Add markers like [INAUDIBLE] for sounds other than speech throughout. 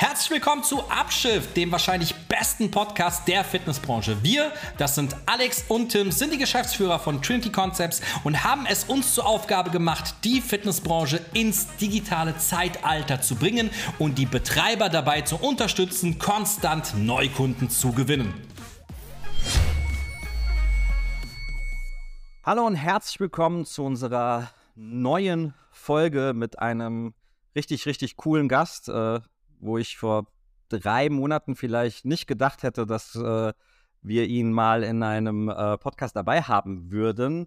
Herzlich willkommen zu Abschiff, dem wahrscheinlich besten Podcast der Fitnessbranche. Wir, das sind Alex und Tim, sind die Geschäftsführer von Trinity Concepts und haben es uns zur Aufgabe gemacht, die Fitnessbranche ins digitale Zeitalter zu bringen und die Betreiber dabei zu unterstützen, konstant Neukunden zu gewinnen. Hallo und herzlich willkommen zu unserer neuen Folge mit einem richtig, richtig coolen Gast. Wo ich vor drei Monaten vielleicht nicht gedacht hätte, dass äh, wir ihn mal in einem äh, Podcast dabei haben würden.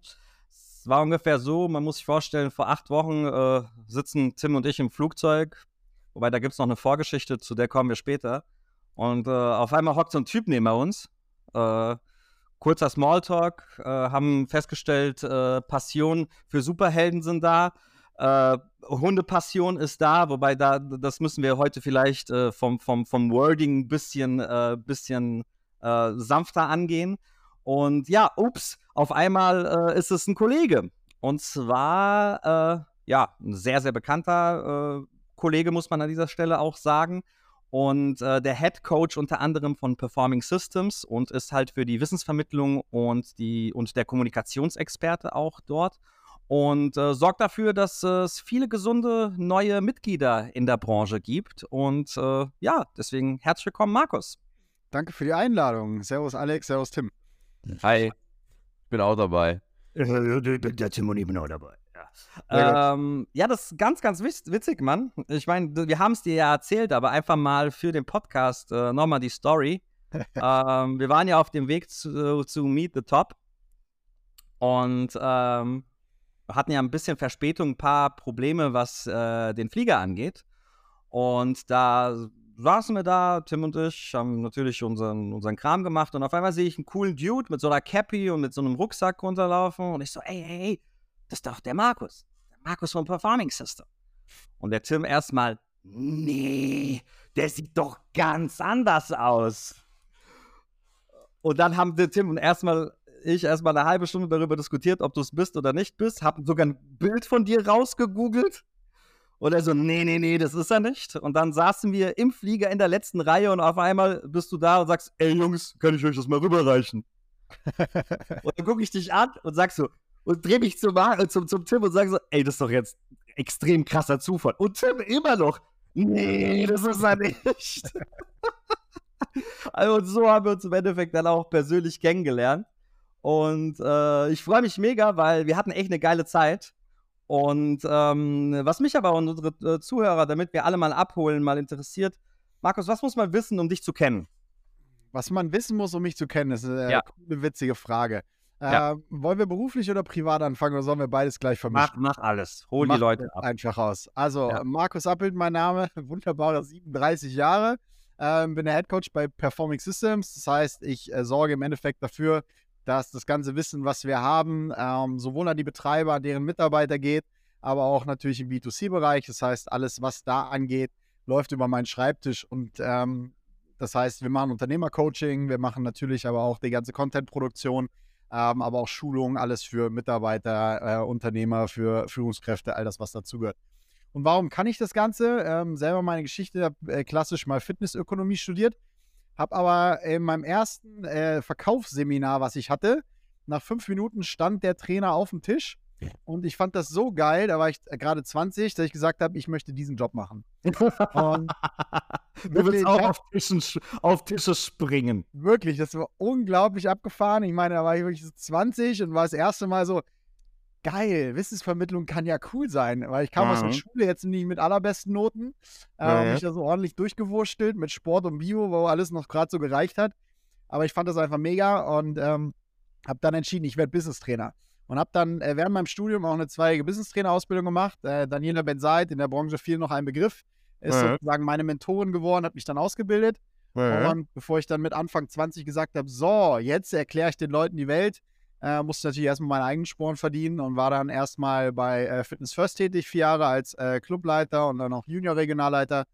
Es war ungefähr so, man muss sich vorstellen, vor acht Wochen äh, sitzen Tim und ich im Flugzeug, wobei da gibt es noch eine Vorgeschichte, zu der kommen wir später. Und äh, auf einmal hockt so ein Typ neben uns. Äh, kurzer Smalltalk, äh, haben festgestellt, Passion für Superhelden sind da. Äh, Hundepassion ist da, wobei da, das müssen wir heute vielleicht äh, vom, vom, vom Wording ein bisschen, äh, bisschen äh, sanfter angehen. Und ja, ups, auf einmal äh, ist es ein Kollege. Und zwar, äh, ja, ein sehr, sehr bekannter Kollege, muss man an dieser Stelle auch sagen. Und der Head Coach unter anderem von Performing Systems und ist halt für die Wissensvermittlung und, die, und der Kommunikationsexperte auch dort und äh, sorgt dafür, dass äh, es viele gesunde neue Mitglieder in der Branche gibt. Und äh, ja, deswegen herzlich willkommen, Markus. Danke für die Einladung. Servus, Alex. Servus, Tim. Hi. Ich bin auch dabei. Der Tim und ich bin auch dabei. Ja, ähm, ja das ist ganz, ganz witzig, Mann. Ich meine, wir haben es dir ja erzählt, aber einfach mal für den Podcast äh, nochmal die Story. [LAUGHS] ähm, wir waren ja auf dem Weg zu, zu Meet the Top. Und ähm, hatten ja ein bisschen Verspätung, ein paar Probleme, was äh, den Flieger angeht. Und da saßen wir da, Tim und ich, haben natürlich unseren, unseren Kram gemacht und auf einmal sehe ich einen coolen Dude mit so einer Cappy und mit so einem Rucksack runterlaufen und ich so, ey, ey, ey, das ist doch der Markus. Der Markus von Performing System. Und der Tim erstmal, nee, der sieht doch ganz anders aus. Und dann haben wir Tim erstmal ich erstmal eine halbe Stunde darüber diskutiert, ob du es bist oder nicht bist. Hab sogar ein Bild von dir rausgegoogelt. Und er so, nee, nee, nee, das ist er nicht. Und dann saßen wir im Flieger in der letzten Reihe und auf einmal bist du da und sagst, ey Jungs, kann ich euch das mal rüberreichen? [LAUGHS] und dann gucke ich dich an und sag so, und dreh mich zum, zum, zum Tim und sag so, ey, das ist doch jetzt extrem krasser Zufall. Und Tim immer noch, nee, das ist er nicht. [LAUGHS] [LAUGHS] also so haben wir uns im Endeffekt dann auch persönlich kennengelernt. Und äh, ich freue mich mega, weil wir hatten echt eine geile Zeit. Und ähm, was mich aber und unsere äh, Zuhörer, damit wir alle mal abholen, mal interessiert, Markus, was muss man wissen, um dich zu kennen? Was man wissen muss, um mich zu kennen, ist eine, ja. eine witzige Frage. Ja. Äh, wollen wir beruflich oder privat anfangen oder sollen wir beides gleich vermischen? Mach, mach alles. Hol mach die Leute ab. Einfach aus. Also, ja. Markus Appelt, mein Name, [LAUGHS] wunderbare 37 Jahre. Ähm, bin der Head Coach bei Performing Systems. Das heißt, ich äh, sorge im Endeffekt dafür, dass das ganze Wissen, was wir haben, ähm, sowohl an die Betreiber, an deren Mitarbeiter geht, aber auch natürlich im B2C-Bereich. Das heißt, alles, was da angeht, läuft über meinen Schreibtisch und ähm, das heißt, wir machen Unternehmercoaching, wir machen natürlich aber auch die ganze Content-Produktion, ähm, aber auch Schulungen, alles für Mitarbeiter, äh, Unternehmer, für Führungskräfte, all das, was dazugehört. Und warum kann ich das Ganze? Ähm, selber meine Geschichte, äh, klassisch mal Fitnessökonomie studiert habe aber in meinem ersten äh, Verkaufsseminar, was ich hatte, nach fünf Minuten stand der Trainer auf dem Tisch und ich fand das so geil, da war ich äh, gerade 20, dass ich gesagt habe, ich möchte diesen Job machen. [LAUGHS] Und du willst auch auf, Tischen, auf Tische springen. Wirklich, das war unglaublich abgefahren. Ich meine, da war ich wirklich so 20 und war das erste Mal so, geil, Wissensvermittlung kann ja cool sein, weil ich kam mhm. aus der mhm. Schule jetzt nicht mit allerbesten Noten, äh, ja, mich da so ordentlich durchgewurstelt mit Sport und Bio, wo alles noch gerade so gereicht hat. Aber ich fand das einfach mega und ähm, habe dann entschieden, ich werde Business-Trainer. Und habe dann äh, während meinem Studium auch eine zweijährige Business-Trainer-Ausbildung gemacht. Äh, Daniela Benzeit, in der Branche viel noch ein Begriff, ist ja. sozusagen meine Mentorin geworden, hat mich dann ausgebildet. Und bevor ich dann mit Anfang 20 gesagt habe, so, jetzt erkläre ich den Leuten die Welt, äh, musste natürlich erstmal meinen eigenen Sporen verdienen und war dann erstmal bei äh, Fitness First tätig, vier Jahre als äh, Clubleiter und dann auch Junior-Regionalleiter.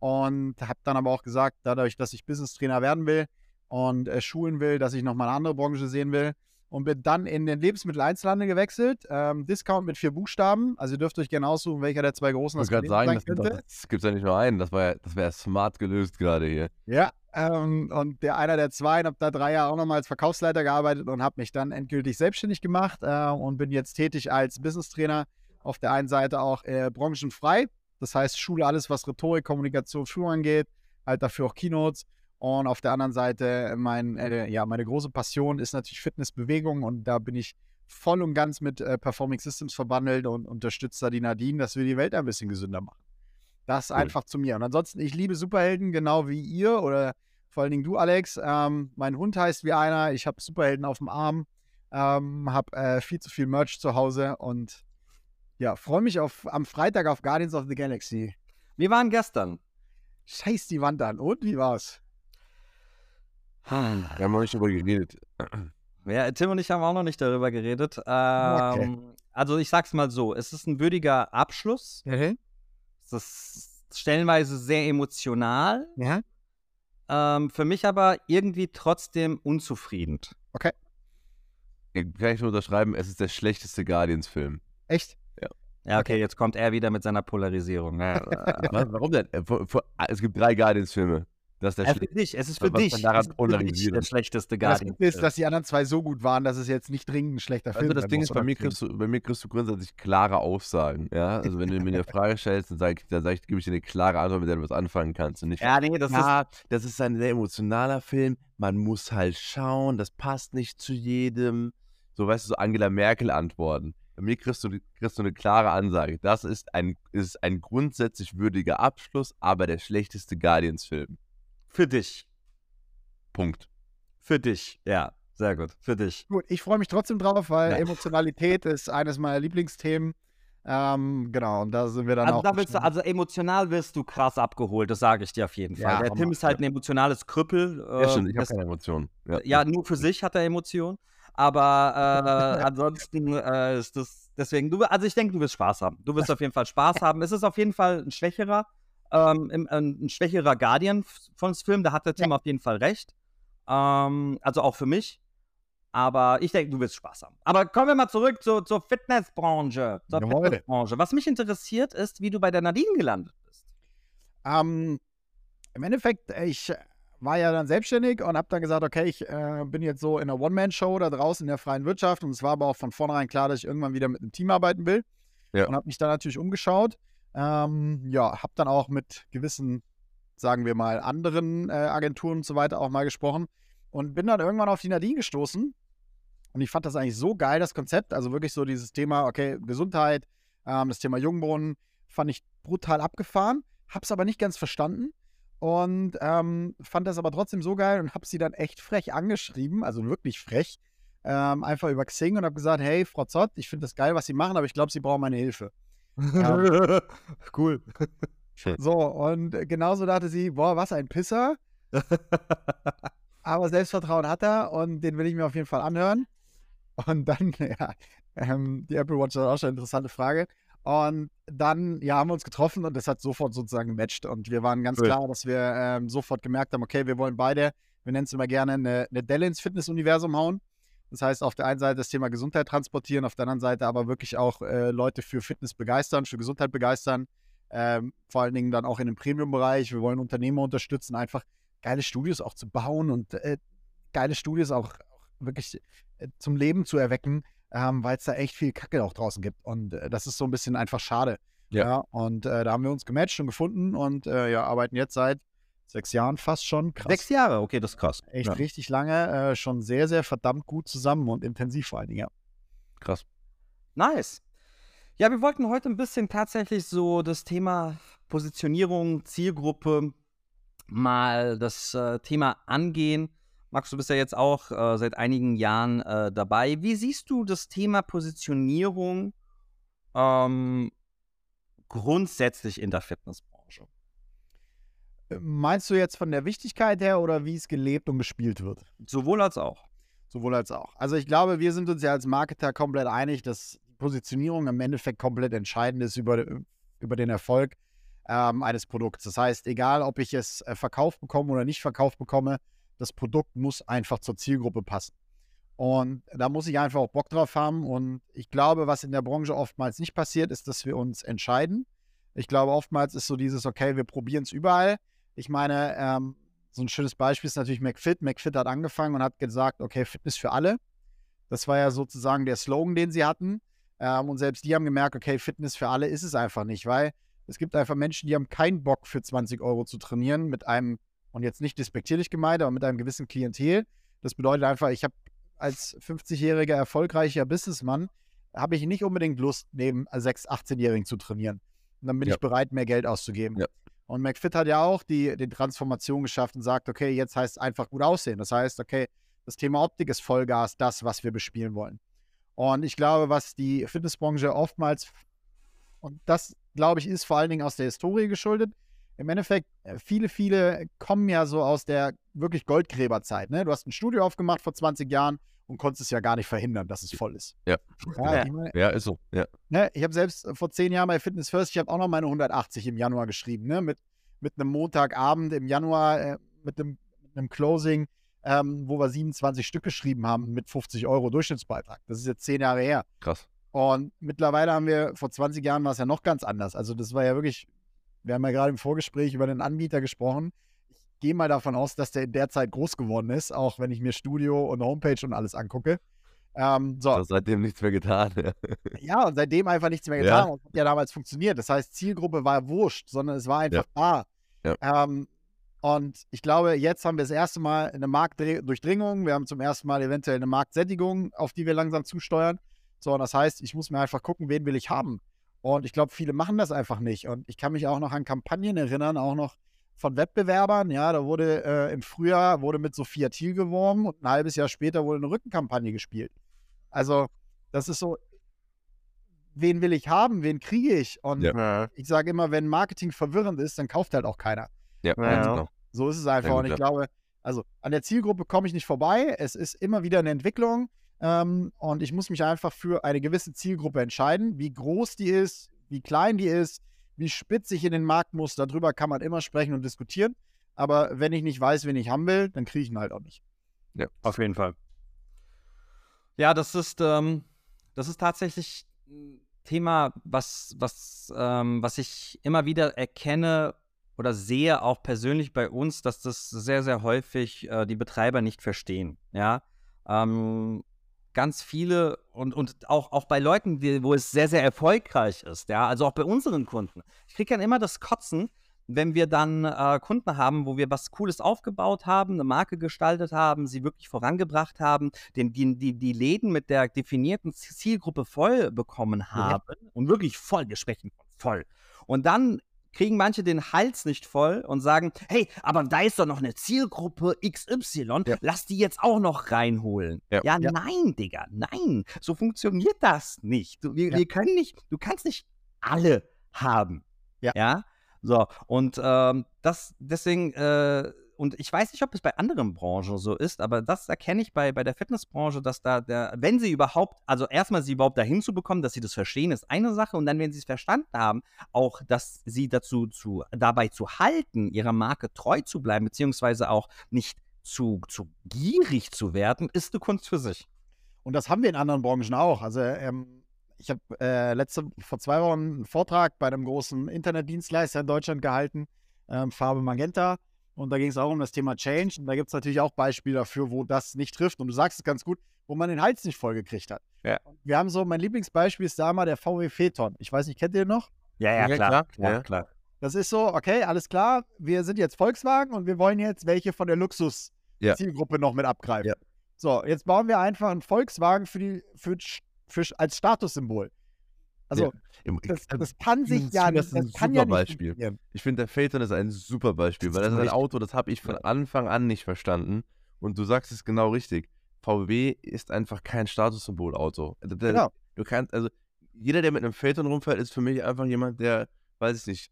Und habe dann aber auch gesagt, dadurch, dass ich Business-Trainer werden will und äh, schulen will, dass ich nochmal eine andere Branche sehen will. und bin dann in den Lebensmitteleinzelhandel gewechselt. Ähm, Discount mit vier Buchstaben. Also ihr dürft euch gerne aussuchen, welcher der zwei großen Ich wollte gerade sagen, das, das, das gibt es ja nicht nur einen. Das wäre das wär smart gelöst gerade hier. Ja, ähm, und der einer der zwei, habe da drei Jahre auch nochmal als Verkaufsleiter gearbeitet und habe mich dann endgültig selbstständig gemacht äh, und bin jetzt tätig als Business Trainer. Auf der einen Seite auch äh, branchenfrei. Das heißt, Schule alles, was Rhetorik, Kommunikation, Führung angeht. Halt dafür auch Keynotes. Und auf der anderen Seite, mein, äh, ja, meine große Passion ist natürlich Fitness, Bewegung und da bin ich voll und ganz mit äh, Performing Systems verbandelt und unterstütze da die Nadine, dass wir die Welt ein bisschen gesünder machen. Das cool. einfach zu mir. Und ansonsten, ich liebe Superhelden, genau wie ihr oder vor allen Dingen du, Alex. Ähm, mein Hund heißt wie einer, ich habe Superhelden auf dem Arm, ähm, habe äh, viel zu viel Merch zu Hause und ja, freue mich auf, am Freitag auf Guardians of the Galaxy. Wir waren gestern. Scheiß die Wand an. Und wie war's? Wir haben noch nicht darüber geredet. Ja, Tim und ich haben auch noch nicht darüber geredet. Ähm, okay. Also ich sag's mal so, es ist ein würdiger Abschluss. Mhm. Ist stellenweise sehr emotional. Ja. Ähm, für mich aber irgendwie trotzdem unzufrieden. Okay. Kann ich nur unterschreiben, es ist der schlechteste Guardians-Film. Echt? Ja. Ja, okay, jetzt kommt er wieder mit seiner Polarisierung. [LAUGHS] Ja, Warum denn? Äh, es gibt drei Guardians-Filme. Das ist der ja, für dich, es ist für dich. Daran polarisiert. der schlechteste Guardian. Das ist, dass die anderen zwei so gut waren, dass es jetzt nicht dringend ein schlechter Film ist. Also das Ding ist, bei mir, kriegst du, bei mir kriegst du grundsätzlich klare Aussagen. Ja? Also wenn du mir eine Frage stellst, dann, sag ich, dann sag ich, gebe ich dir eine klare Antwort, mit der du was anfangen kannst. Und nicht, ja, nee, das ja, ist, das ist ein sehr emotionaler Film. Man muss halt schauen, das passt nicht zu jedem. So, weißt du, so Angela Merkel antworten. Bei mir kriegst du, kriegst du eine klare Ansage. Das ist ein, ist ein grundsätzlich würdiger Abschluss, aber der schlechteste Guardians-Film. Für dich. Punkt. Für dich, ja. Sehr gut. Für dich. Gut, ich freue mich trotzdem drauf, weil ja. Emotionalität ist eines meiner Lieblingsthemen. Ähm, genau, und da sind wir dann also auch. Da du, also emotional wirst du krass abgeholt, das sage ich dir auf jeden Fall. Ja, Der Tim ist halt ein emotionales Krüppel. Äh, ja, stimmt, ich habe keine Emotionen. Ja. ja. nur für sich hat er Emotionen. Aber äh, ansonsten äh, ist das deswegen, du, also ich denke, du wirst Spaß haben. Du wirst auf jeden Fall Spaß haben. Es ist auf jeden Fall ein schwächerer, ähm, ein, schwächerer Guardian von Film, da hat der Tim ja. auf jeden Fall recht. Ähm, also auch für mich. Aber ich denke, du wirst Spaß haben. Aber kommen wir mal zurück zu, zur Fitnessbranche. Zur Fitnessbranche. Was mich interessiert, ist, wie du bei der Nadine gelandet bist. Ähm, Im Endeffekt, ich war ja dann selbstständig und habe dann gesagt, okay, ich äh, bin jetzt so in einer One-Man-Show da draußen in der freien Wirtschaft und es war aber auch von vornherein klar, dass ich irgendwann wieder mit einem Team arbeiten will. Ja. Und habe mich dann natürlich umgeschaut ähm, ja, habe dann auch mit gewissen, sagen wir mal, anderen äh, Agenturen und so weiter auch mal gesprochen und bin dann irgendwann auf die Nadine gestoßen. Und ich fand das eigentlich so geil, das Konzept. Also wirklich so dieses Thema, okay, Gesundheit, ähm, das Thema Jungbrunnen, fand ich brutal abgefahren, hab's aber nicht ganz verstanden und ähm, fand das aber trotzdem so geil und hab sie dann echt frech angeschrieben, also wirklich frech, ähm, einfach über Xing und hab gesagt, hey, Frau Zott, ich finde das geil, was Sie machen, aber ich glaube, Sie brauchen meine Hilfe. Ja. [LAUGHS] cool. So, und genauso dachte sie, boah, was ein Pisser. [LAUGHS] Aber Selbstvertrauen hat er und den will ich mir auf jeden Fall anhören. Und dann, [LAUGHS] ja, ähm, die Apple Watch ist auch schon eine interessante Frage. Und dann, ja, haben wir uns getroffen und das hat sofort sozusagen gematcht. Und wir waren ganz cool. klar, dass wir ähm, sofort gemerkt haben, okay, wir wollen beide, wir nennen es immer gerne, eine, eine Delle ins Fitness-Universum hauen. Das heißt, auf der einen Seite das Thema Gesundheit transportieren, auf der anderen Seite aber wirklich auch äh, Leute für Fitness begeistern, für Gesundheit begeistern. Ähm, vor allen Dingen dann auch in dem Premium-Bereich. Wir wollen Unternehmer unterstützen, einfach geile Studios auch zu bauen und äh, geile Studios auch, auch wirklich äh, zum Leben zu erwecken, ähm, weil es da echt viel Kacke auch draußen gibt. Und äh, das ist so ein bisschen einfach schade. Ja. ja und äh, da haben wir uns gematcht und gefunden und äh, ja, arbeiten jetzt seit sechs Jahren fast schon. Krass. Sechs Jahre, okay, das ist krass. Echt ja. richtig lange, äh, schon sehr, sehr verdammt gut zusammen und intensiv vor allen Dingen, ja. Krass. Nice. Ja, wir wollten heute ein bisschen tatsächlich so das Thema Positionierung, Zielgruppe mal das äh, Thema angehen. Max, du bist ja jetzt auch äh, seit einigen Jahren äh, dabei. Wie siehst du das Thema Positionierung ähm, grundsätzlich in der Fitness? Meinst du jetzt von der Wichtigkeit her oder wie es gelebt und gespielt wird? Sowohl als auch. Sowohl als auch. Also ich glaube, wir sind uns ja als Marketer komplett einig, dass Positionierung im Endeffekt komplett entscheidend ist über, über den Erfolg ähm, eines Produkts. Das heißt, egal ob ich es äh, verkauft bekomme oder nicht verkauft bekomme, das Produkt muss einfach zur Zielgruppe passen. Und da muss ich einfach auch Bock drauf haben. Und ich glaube, was in der Branche oftmals nicht passiert, ist, dass wir uns entscheiden. Ich glaube, oftmals ist so dieses, okay, wir probieren es überall. Ich meine, ähm, so ein schönes Beispiel ist natürlich McFit. McFit hat angefangen und hat gesagt, okay, Fitness für alle. Das war ja sozusagen der Slogan, den sie hatten. Ähm, und selbst die haben gemerkt, okay, Fitness für alle ist es einfach nicht, weil es gibt einfach Menschen, die haben keinen Bock für 20 Euro zu trainieren mit einem, und jetzt nicht despektierlich gemeint, aber mit einem gewissen Klientel. Das bedeutet einfach, ich habe als 50-jähriger erfolgreicher Businessmann, habe ich nicht unbedingt Lust, neben 6-, 18-Jährigen zu trainieren. Und dann bin ja. ich bereit, mehr Geld auszugeben. Ja. Und McFit hat ja auch die, die Transformation geschafft und sagt, okay, jetzt heißt es einfach gut aussehen. Das heißt, okay, das Thema Optik ist Vollgas das, was wir bespielen wollen. Und ich glaube, was die Fitnessbranche oftmals, und das glaube ich, ist vor allen Dingen aus der Historie geschuldet. Im Endeffekt, äh, viele, viele kommen ja so aus der wirklich Goldgräberzeit. Ne? Du hast ein Studio aufgemacht vor 20 Jahren und konntest es ja gar nicht verhindern, dass es voll ist. Ja, ja, meine, ja ist so. Ja. Ne? Ich habe selbst vor zehn Jahren bei Fitness First, ich habe auch noch meine 180 im Januar geschrieben, ne? mit, mit einem Montagabend im Januar, äh, mit, einem, mit einem Closing, ähm, wo wir 27 Stück geschrieben haben mit 50 Euro Durchschnittsbeitrag. Das ist jetzt zehn Jahre her. Krass. Und mittlerweile haben wir, vor 20 Jahren war es ja noch ganz anders. Also das war ja wirklich, wir haben ja gerade im Vorgespräch über den Anbieter gesprochen. Gehe mal davon aus, dass der in der Zeit groß geworden ist, auch wenn ich mir Studio und Homepage und alles angucke. Ähm, so. Also seitdem nichts mehr getan. Ja. ja, und seitdem einfach nichts mehr getan. Ja. Das hat ja damals funktioniert. Das heißt, Zielgruppe war wurscht, sondern es war einfach ja. da. Ja. Ähm, und ich glaube, jetzt haben wir das erste Mal eine Marktdurchdringung. Wir haben zum ersten Mal eventuell eine Marktsättigung, auf die wir langsam zusteuern. So, und das heißt, ich muss mir einfach gucken, wen will ich haben. Und ich glaube, viele machen das einfach nicht. Und ich kann mich auch noch an Kampagnen erinnern, auch noch von Wettbewerbern. Ja, da wurde äh, im Frühjahr wurde mit Sophia Thiel geworben und ein halbes Jahr später wurde eine Rückenkampagne gespielt. Also, das ist so, wen will ich haben, wen kriege ich? Und ja. ich sage immer, wenn Marketing verwirrend ist, dann kauft halt auch keiner. Ja, ja. Genau. So ist es einfach. und ich glaube, also an der Zielgruppe komme ich nicht vorbei. Es ist immer wieder eine Entwicklung. Ähm, und ich muss mich einfach für eine gewisse Zielgruppe entscheiden. Wie groß die ist, wie klein die ist, wie spitz ich in den Markt muss, darüber kann man immer sprechen und diskutieren. Aber wenn ich nicht weiß, wen ich haben will, dann kriege ich ihn halt auch nicht. Ja, auf jeden Fall. Ja, das ist, ähm, das ist tatsächlich ein Thema, was, was, ähm, was ich immer wieder erkenne oder sehe auch persönlich bei uns, dass das sehr, sehr häufig äh, die Betreiber nicht verstehen. Ja. Ähm, ganz viele und, und auch, auch bei Leuten, die, wo es sehr, sehr erfolgreich ist, ja, also auch bei unseren Kunden. Ich kriege dann immer das Kotzen, wenn wir dann äh, Kunden haben, wo wir was Cooles aufgebaut haben, eine Marke gestaltet haben, sie wirklich vorangebracht haben, den, die, die, die Läden mit der definierten Zielgruppe voll bekommen haben ja. und wirklich voll, wir sprechen voll. Und dann kriegen manche den Hals nicht voll und sagen, hey, aber da ist doch noch eine Zielgruppe XY, ja. lass die jetzt auch noch reinholen. Ja, ja, ja. nein, Digga, nein, so funktioniert das nicht. Du, wir, wir, können nicht, du kannst nicht alle haben. Ja. ja? So, und ähm, das, deswegen äh, und ich weiß nicht, ob es bei anderen Branchen so ist, aber das erkenne ich bei, bei der Fitnessbranche, dass da der, wenn sie überhaupt, also erstmal sie überhaupt dahin zu bekommen, dass sie das verstehen, ist eine Sache. Und dann, wenn sie es verstanden haben, auch, dass sie dazu zu, dabei zu halten, ihrer Marke treu zu bleiben, beziehungsweise auch nicht zu, zu gierig zu werden, ist eine Kunst für sich. Und das haben wir in anderen Branchen auch. Also ähm, ich habe äh, letzte vor zwei Wochen einen Vortrag bei einem großen Internetdienstleister in Deutschland gehalten, ähm, Farbe Magenta. Und da ging es auch um das Thema Change. Und da gibt es natürlich auch Beispiele dafür, wo das nicht trifft. Und du sagst es ganz gut, wo man den Hals nicht vollgekriegt hat. Ja. Wir haben so, mein Lieblingsbeispiel ist da mal der VW Phaeton. Ich weiß nicht, kennt ihr den noch? Ja, ja, klar. klar. Ja, ja, klar. Das ist so, okay, alles klar. Wir sind jetzt Volkswagen und wir wollen jetzt welche von der Luxus-Zielgruppe noch mit abgreifen. So, jetzt bauen wir einfach einen Volkswagen für die, für, für, als Statussymbol. Also, ja. das, das, kann sich ja das, das kann ja nicht Beispiel. Ich finde, der Phaeton ist ein super Beispiel, weil das ist ein Auto, das habe ich von Anfang an nicht verstanden. Und du sagst es genau richtig. VW ist einfach kein Statussymbolauto. Genau. Du kannst, also, jeder, der mit einem Phaeton rumfährt, ist für mich einfach jemand, der, weiß ich nicht,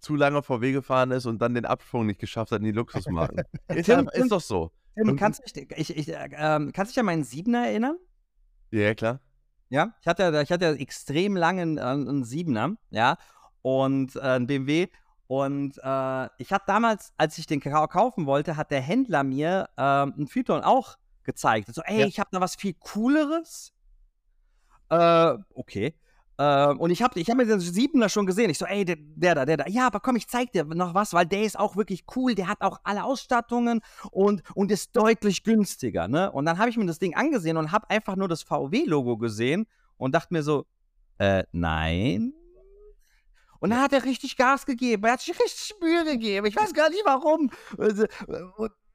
zu lange VW gefahren ist und dann den Absprung nicht geschafft hat in die Luxusmarken. [LAUGHS] ist, Tim, ist doch so. Tim, kannst, du dich, ich, ich, äh, kannst dich an meinen Siebener erinnern? Ja, klar. Ja, ich hatte, ich hatte extrem lange einen, einen Siebener, ja, und äh, einen BMW. Und äh, ich hatte damals, als ich den Kakao kaufen wollte, hat der Händler mir äh, einen Phyton auch gezeigt. So, ey, ja. ich habe da was viel Cooleres. Äh, okay. Äh, und ich habe ich hab mir den Siebener schon gesehen. Ich so, ey, der, der da, der da. Ja, aber komm, ich zeig dir noch was, weil der ist auch wirklich cool. Der hat auch alle Ausstattungen und, und ist deutlich günstiger. Ne? Und dann habe ich mir das Ding angesehen und habe einfach nur das VW-Logo gesehen und dachte mir so, äh, nein. Und dann hat er richtig Gas gegeben. Er hat sich richtig Mühe gegeben. Ich weiß gar nicht warum. Und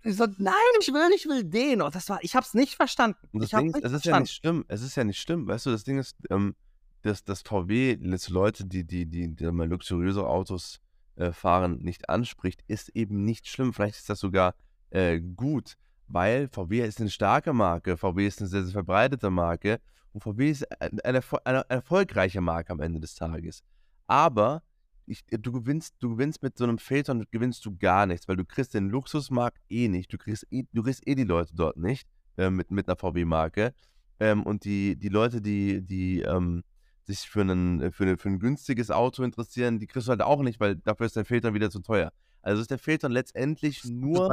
ich so, nein, ich will, ich will den. Und das war, ich habe es nicht verstanden. Und das ich Ding ist, es ist ja nicht schlimm. Es ist ja nicht schlimm. Weißt du, das Ding ist, ähm, dass das VW Leute, die, die, die, die mal luxuriöse Autos äh, fahren, nicht anspricht, ist eben nicht schlimm. Vielleicht ist das sogar äh, gut, weil VW ist eine starke Marke. VW ist eine sehr, sehr verbreitete Marke. Und VW ist eine, eine, eine erfolgreiche Marke am Ende des Tages. Aber ich, du, gewinnst, du gewinnst mit so einem Phaeton, gewinnst du gar nichts, weil du kriegst den Luxusmarkt eh nicht. Du kriegst eh, du kriegst eh die Leute dort nicht äh, mit, mit einer VW-Marke. Ähm, und die, die Leute, die, die ähm, sich für, einen, für, eine, für ein günstiges Auto interessieren, die kriegst du halt auch nicht, weil dafür ist der Phaeton wieder zu teuer. Also ist der Phaeton letztendlich nur,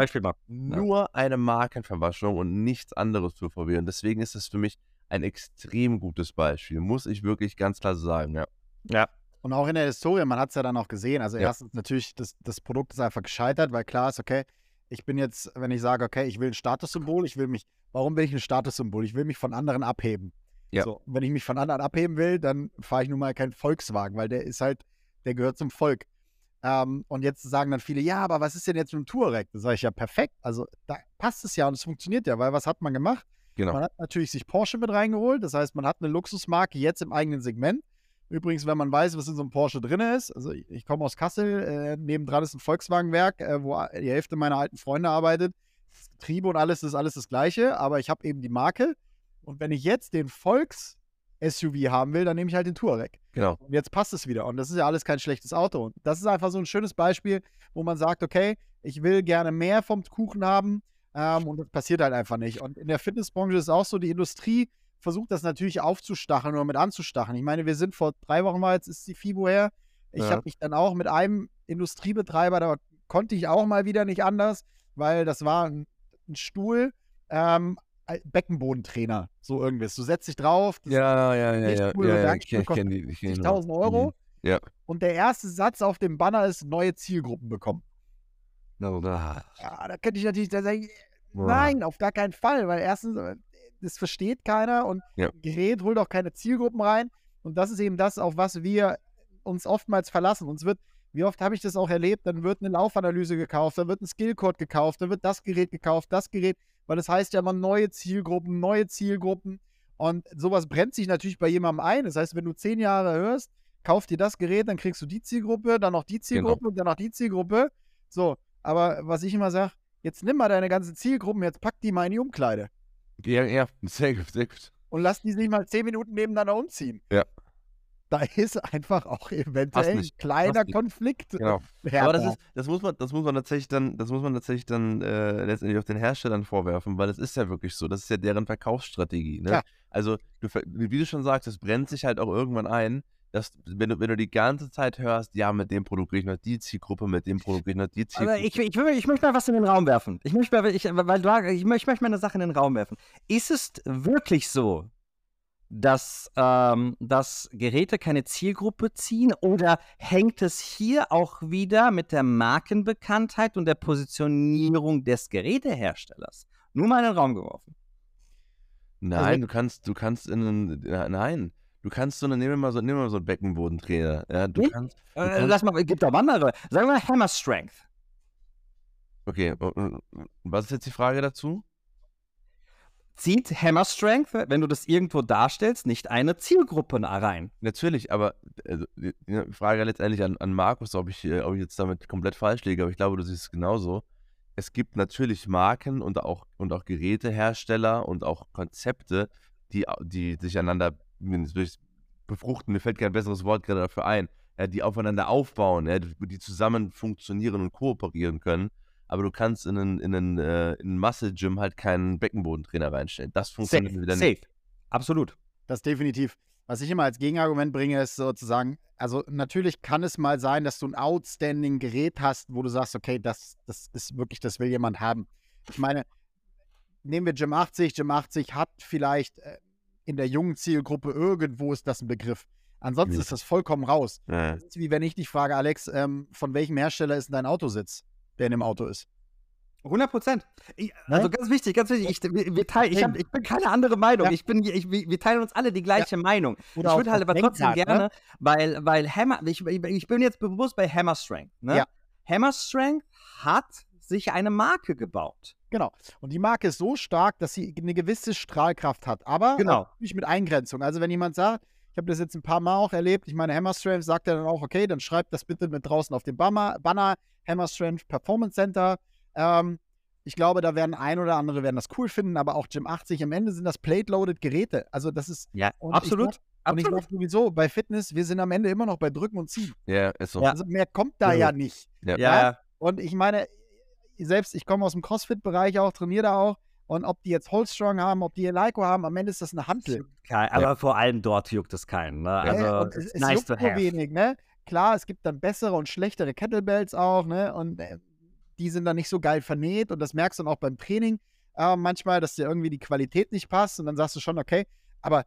nur ja. eine Markenverwaschung und nichts anderes für VW. Und deswegen ist das für mich ein extrem gutes Beispiel, muss ich wirklich ganz klar sagen, ja. Ja, und auch in der Historie, man hat es ja dann auch gesehen. Also, ja. erstens natürlich, das, das Produkt ist einfach gescheitert, weil klar ist, okay, ich bin jetzt, wenn ich sage, okay, ich will ein Statussymbol, ich will mich, warum will ich ein Statussymbol? Ich will mich von anderen abheben. Ja. So, wenn ich mich von anderen abheben will, dann fahre ich nun mal keinen Volkswagen, weil der ist halt, der gehört zum Volk. Ähm, und jetzt sagen dann viele, ja, aber was ist denn jetzt mit dem Touareg? Da sage ich ja, perfekt. Also da passt es ja und es funktioniert ja, weil was hat man gemacht? Genau. Man hat natürlich sich Porsche mit reingeholt. Das heißt, man hat eine Luxusmarke jetzt im eigenen Segment. Übrigens, wenn man weiß, was in so einem Porsche drin ist, also ich, ich komme aus Kassel, äh, nebendran ist ein Volkswagenwerk, äh, wo die Hälfte meiner alten Freunde arbeitet. Das Getriebe und alles ist alles das Gleiche, aber ich habe eben die Marke. Und wenn ich jetzt den Volks-SUV haben will, dann nehme ich halt den Touareg. Genau. Und jetzt passt es wieder. Und das ist ja alles kein schlechtes Auto. Und das ist einfach so ein schönes Beispiel, wo man sagt, okay, ich will gerne mehr vom Kuchen haben. Ähm, und das passiert halt einfach nicht. Und in der Fitnessbranche ist es auch so, die Industrie versucht das natürlich aufzustacheln oder mit anzustacheln. Ich meine, wir sind vor drei Wochen mal, jetzt ist die FIBO her. Ich ja. habe mich dann auch mit einem Industriebetreiber, da konnte ich auch mal wieder nicht anders, weil das war ein, ein Stuhl, ähm, Beckenbodentrainer, so irgendwas. Du setzt dich drauf. ja, ja, ja, ja, cool, ja, ja, ich, ich kenne die. Ich kenn 1000 Euro. Mhm. Ja. Und der erste Satz auf dem Banner ist neue Zielgruppen bekommen. No, da. Ja, da könnte ich natürlich da sagen, nein, auf gar keinen Fall, weil erstens, äh, das versteht keiner und ja. Gerät holt auch keine Zielgruppen rein. Und das ist eben das, auf was wir uns oftmals verlassen. Uns wird, wie oft habe ich das auch erlebt, dann wird eine Laufanalyse gekauft, dann wird ein Skillcode gekauft, dann wird das Gerät gekauft, das Gerät, weil das heißt ja immer neue Zielgruppen, neue Zielgruppen. Und sowas brennt sich natürlich bei jemandem ein. Das heißt, wenn du zehn Jahre hörst, kauf dir das Gerät, dann kriegst du die Zielgruppe, dann noch die genau. Zielgruppe genau. und dann noch die Zielgruppe. So, aber was ich immer sage, jetzt nimm mal deine ganze Zielgruppen, jetzt pack die mal in die Umkleide. Ja, ja, sehr gut, sehr gut. Und lass die sich mal zehn Minuten nebeneinander umziehen. Ja. Da ist einfach auch eventuell ein kleiner Konflikt. Genau. Härter. Aber das, ist, das, muss man, das muss man tatsächlich dann, das muss man tatsächlich dann äh, letztendlich auch den Herstellern vorwerfen, weil es ist ja wirklich so. Das ist ja deren Verkaufsstrategie. Ne? Ja. Also, du, wie du schon sagst, es brennt sich halt auch irgendwann ein, dass, wenn du, wenn du die ganze Zeit hörst, ja, mit dem Produkt kriege ich noch die Zielgruppe, mit dem Produkt kriege ich noch die Zielgruppe. Aber ich, ich, ich möchte mal was in den Raum werfen. Ich möchte, mal, ich, weil du, ich, ich möchte mal eine Sache in den Raum werfen. Ist es wirklich so, dass, ähm, dass Geräte keine Zielgruppe ziehen oder hängt es hier auch wieder mit der Markenbekanntheit und der Positionierung des Geräteherstellers? Nur mal in den Raum geworfen. Nein, also, du kannst, du kannst in einen, nein, Du kannst so eine, nehmen wir mal so, nehmen wir mal so einen Beckenbodentrainer. Ja, du hm? kannst, du äh, Lass mal, gibt doch andere. Sagen wir mal Hammer Strength. Okay, und was ist jetzt die Frage dazu? Zieht Hammer Strength, wenn du das irgendwo darstellst, nicht eine Zielgruppe rein? Natürlich, aber also, die Frage letztendlich an, an Markus, ob ich, äh, ob ich jetzt damit komplett falsch liege, aber ich glaube, du siehst es genauso. Es gibt natürlich Marken und auch, und auch Gerätehersteller und auch Konzepte, die, die sich einander befruchten, mir fällt kein besseres Wort gerade dafür ein, ja, die aufeinander aufbauen, ja, die zusammen funktionieren und kooperieren können. Aber du kannst in einen, in einen, äh, in einen Muscle-Gym halt keinen Beckenbodentrainer reinstellen. Das funktioniert safe, wieder nicht. Safe. Absolut. Das definitiv. Was ich immer als Gegenargument bringe, ist sozusagen, also natürlich kann es mal sein, dass du ein outstanding Gerät hast, wo du sagst, okay, das, das ist wirklich, das will jemand haben. Ich meine, nehmen wir Gym 80. Gym 80 hat vielleicht äh, in der jungen Zielgruppe irgendwo ist das ein Begriff. Ansonsten Ja. ist das vollkommen raus. Ja. Das ist wie wenn ich dich frage, Alex, ähm, von welchem Hersteller ist denn dein Autositz, der in dem Auto ist? 100 Prozent. Ne? Also ganz wichtig, ganz wichtig. Ich, wir, teilen, ich, hab, ich bin keine andere Meinung. Ja. Ich bin, ich, wir teilen uns alle die gleiche Meinung. Oder ich würde halt aber trotzdem Lenkrad, ne? gerne, weil, weil Hammer, ich, ich bin jetzt bewusst bei Hammer Strength. Ne? Ja. Hammer Strength hat sich eine Marke gebaut. Genau. Und die Marke ist so stark, dass sie eine gewisse Strahlkraft hat. Aber Genau. natürlich mit Eingrenzung. Also wenn jemand sagt, ich habe das jetzt ein paar Mal auch erlebt, ich meine, Hammer Strength sagt er dann auch, okay, dann schreibt das bitte mit draußen auf dem Banner, Banner Hammer Strength Performance Center. Ähm, ich glaube, da werden ein oder andere werden das cool finden, aber auch Gym 80 am Ende sind das Plate-Loaded Geräte. Also das ist Ja, Und ich absolut. Und ich absolut. sage sowieso, bei Fitness, wir sind am Ende immer noch bei Drücken und Ziehen. Ja, ist so. Ja. Also mehr kommt da ja nicht. Ja. ja, ja. Und ich meine, selbst ich komme aus dem CrossFit-Bereich auch, trainiere da auch. Und ob die jetzt Holstrong haben, ob die Eleiko haben, am Ende ist das eine Hantel. Kein, aber vor allem dort juckt es keinen. Ne? Also, und es, it's es nice juckt nur wenig, ne? Klar, es gibt dann bessere und schlechtere Kettlebells auch, ne? Und äh, die sind dann nicht so geil vernäht und das merkst du dann auch beim Training äh, manchmal, dass dir irgendwie die Qualität nicht passt und dann sagst du schon, okay, aber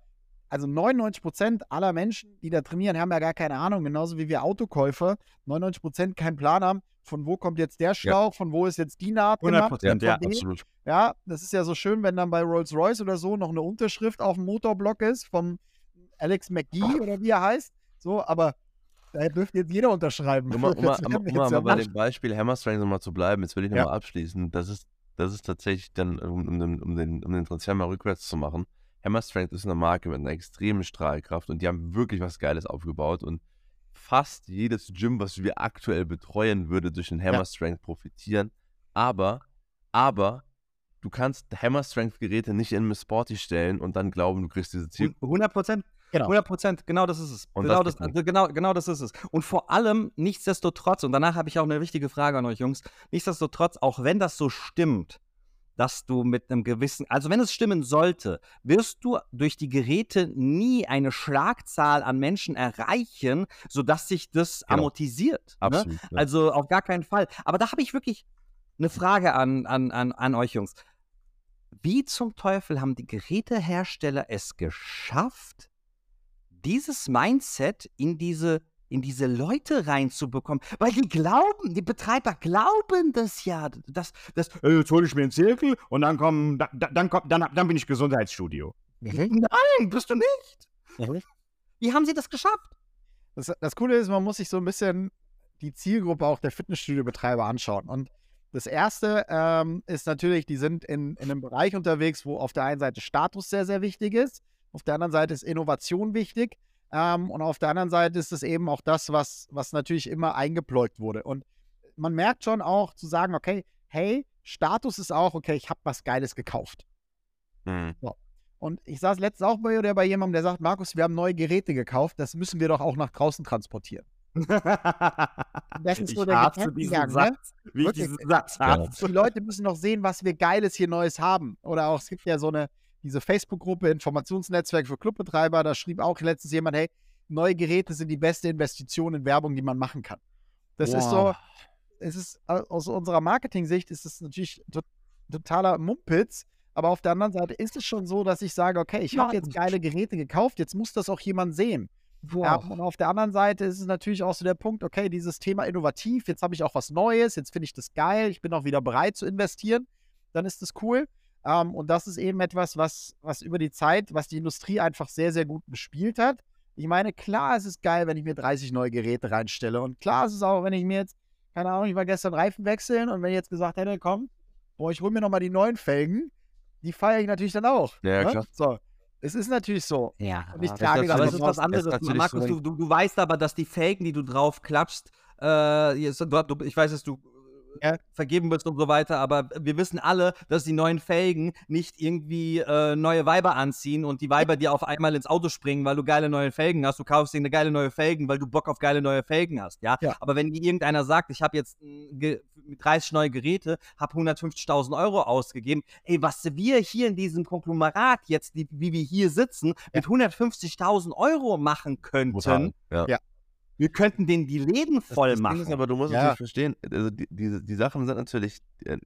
also 99% aller Menschen, die da trainieren, haben ja gar keine Ahnung, genauso wie wir Autokäufer 99% keinen Plan haben, von wo kommt jetzt der Schlauch, von wo ist jetzt die Naht 100%, gemacht, ja, dem. Absolut. Ja, das ist ja so schön, wenn dann bei Rolls-Royce oder so noch eine Unterschrift auf dem Motorblock ist vom Alex McGee oder wie er heißt. So, aber da dürfte jetzt jeder unterschreiben. Um mal, um [LAUGHS] um, um mal ja bei dem Beispiel Hammer Strength nochmal zu bleiben, jetzt will ich Ja. nochmal abschließen. Das ist, das ist tatsächlich dann, um, um, den, um, den, um den Transfer mal rückwärts zu machen. Hammer Strength ist eine Marke mit einer extremen Strahlkraft und die haben wirklich was Geiles aufgebaut und fast jedes Gym, was wir aktuell betreuen, würde durch den Hammer Ja. Strength profitieren. Aber, aber, du kannst Hammer Strength Geräte nicht in Miss Sporty stellen und dann glauben, du kriegst diese Ziel. 100 Prozent. Genau. 100 Prozent, genau das ist es. Und genau, das das, genau, genau das ist es. Und vor allem, nichtsdestotrotz, und danach habe ich auch eine wichtige Frage an euch Jungs, nichtsdestotrotz, auch wenn das so stimmt, dass du mit einem gewissen, also wenn es stimmen sollte, wirst du durch die Geräte nie eine Schlagzahl an Menschen erreichen, sodass sich das Genau. amortisiert. Ne? Absolut. ja. Also auf gar keinen Fall. Aber da habe ich wirklich eine Frage an, an, an, an euch Jungs. Wie zum Teufel haben die Gerätehersteller es geschafft, dieses Mindset in diese, in diese Leute reinzubekommen? Weil die glauben, die Betreiber glauben das ja. Das, das, Äh, Jetzt hole ich mir einen Zirkel und dann kommen, da, da, dann, kommt, dann, dann bin ich Gesundheitsstudio. nein, bist du nicht. Wie haben sie das geschafft? Das, das Coole ist, man muss sich so ein bisschen die Zielgruppe auch der Fitnessstudio-Betreiber anschauen. Und das erste ähm, ist natürlich, die sind in, in einem Bereich unterwegs, wo auf der einen Seite Status sehr, sehr wichtig ist, auf der anderen Seite ist Innovation wichtig ähm, und auf der anderen Seite ist es eben auch das, was, was natürlich immer eingepläugt wurde. Und man merkt schon auch zu sagen, okay, hey, Status ist auch, okay, ich habe was Geiles gekauft. Mhm. Und ich saß letztens auch bei, oder bei jemandem, der sagt, Markus, wir haben neue Geräte gekauft, das müssen wir doch auch nach draußen transportieren. [LAUGHS] Das ist ich so der Gedankengang, ne? Satz. Wie ich Wirklich. diesen Satz. Die Leute müssen noch sehen, was wir Geiles hier Neues haben. Oder auch, es gibt ja so eine, diese Facebook-Gruppe Informationsnetzwerk für Clubbetreiber, da schrieb auch letztens jemand, hey, neue Geräte sind die beste Investition in Werbung, die man machen kann. Das ist so, es ist au- aus unserer Marketing-Sicht ist es natürlich to totaler Mumpitz, aber auf der anderen Seite ist es schon so, dass ich sage, okay, ich habe jetzt geile Geräte gekauft, jetzt muss das auch jemand sehen. Ja, und auf der anderen Seite ist es natürlich auch so der Punkt, okay, dieses Thema innovativ, jetzt habe ich auch was Neues, jetzt finde ich das geil, ich bin auch wieder bereit zu investieren, dann ist das cool. Ähm, und das ist eben etwas, was, was über die Zeit, was die Industrie einfach sehr, sehr gut bespielt hat. Ich meine, klar ist es geil, wenn ich mir 30 neue Geräte reinstelle. Und klar ist es auch, wenn ich mir jetzt, keine Ahnung, ich war gestern Reifen wechseln und wenn ich jetzt gesagt hätte, komm, boah, ich hole mir nochmal die neuen Felgen, die feiere ich natürlich dann auch. Ja, ja, ne? klar. So, es ist natürlich so. Ja, Und ich das trage ist, das aber aber es ist was anderes. Ist Markus, so du, du, du weißt aber, dass die Felgen, die du drauf klappst, äh, du, ich weiß, dass du Ja. vergeben wirst und so weiter, aber wir wissen alle, dass die neuen Felgen nicht irgendwie äh, neue Weiber anziehen und die Weiber dir auf einmal ins Auto springen, weil du geile neue Felgen hast. Du kaufst dir eine geile neue Felgen, weil du Bock auf geile neue Felgen hast, ja. Ja. Aber wenn irgendeiner sagt, ich habe jetzt mm, ge- mit 30 neue Geräte, habe 150.000 Euro ausgegeben, ey, was wir hier in diesem Konglomerat jetzt, die, wie wir hier sitzen, mit 150.000 Euro machen könnten. Ja. Ja. Wir könnten denen die Läden voll das machen. Ding ist aber, du musst Ja. natürlich verstehen, also die, diese, die Sachen sind natürlich, äh,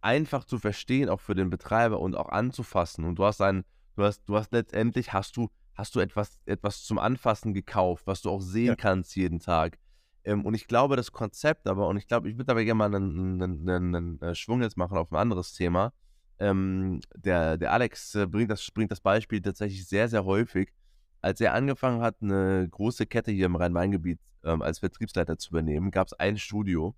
einfach zu verstehen, auch für den Betreiber und auch anzufassen. Und du hast einen, du hast, du hast letztendlich hast du, hast du etwas, etwas zum Anfassen gekauft, was du auch sehen Ja. kannst jeden Tag. Ähm, und ich glaube, das Konzept aber, und ich glaube, ich würde aber gerne mal einen, einen, einen, einen äh, Schwung jetzt machen auf ein anderes Thema. Ähm, der, der Alex äh, bringt, das, bringt das Beispiel tatsächlich sehr, sehr häufig. Als er angefangen hat, eine große Kette hier im Rhein-Main-Gebiet ähm, als Vertriebsleiter zu übernehmen, gab es ein Studio.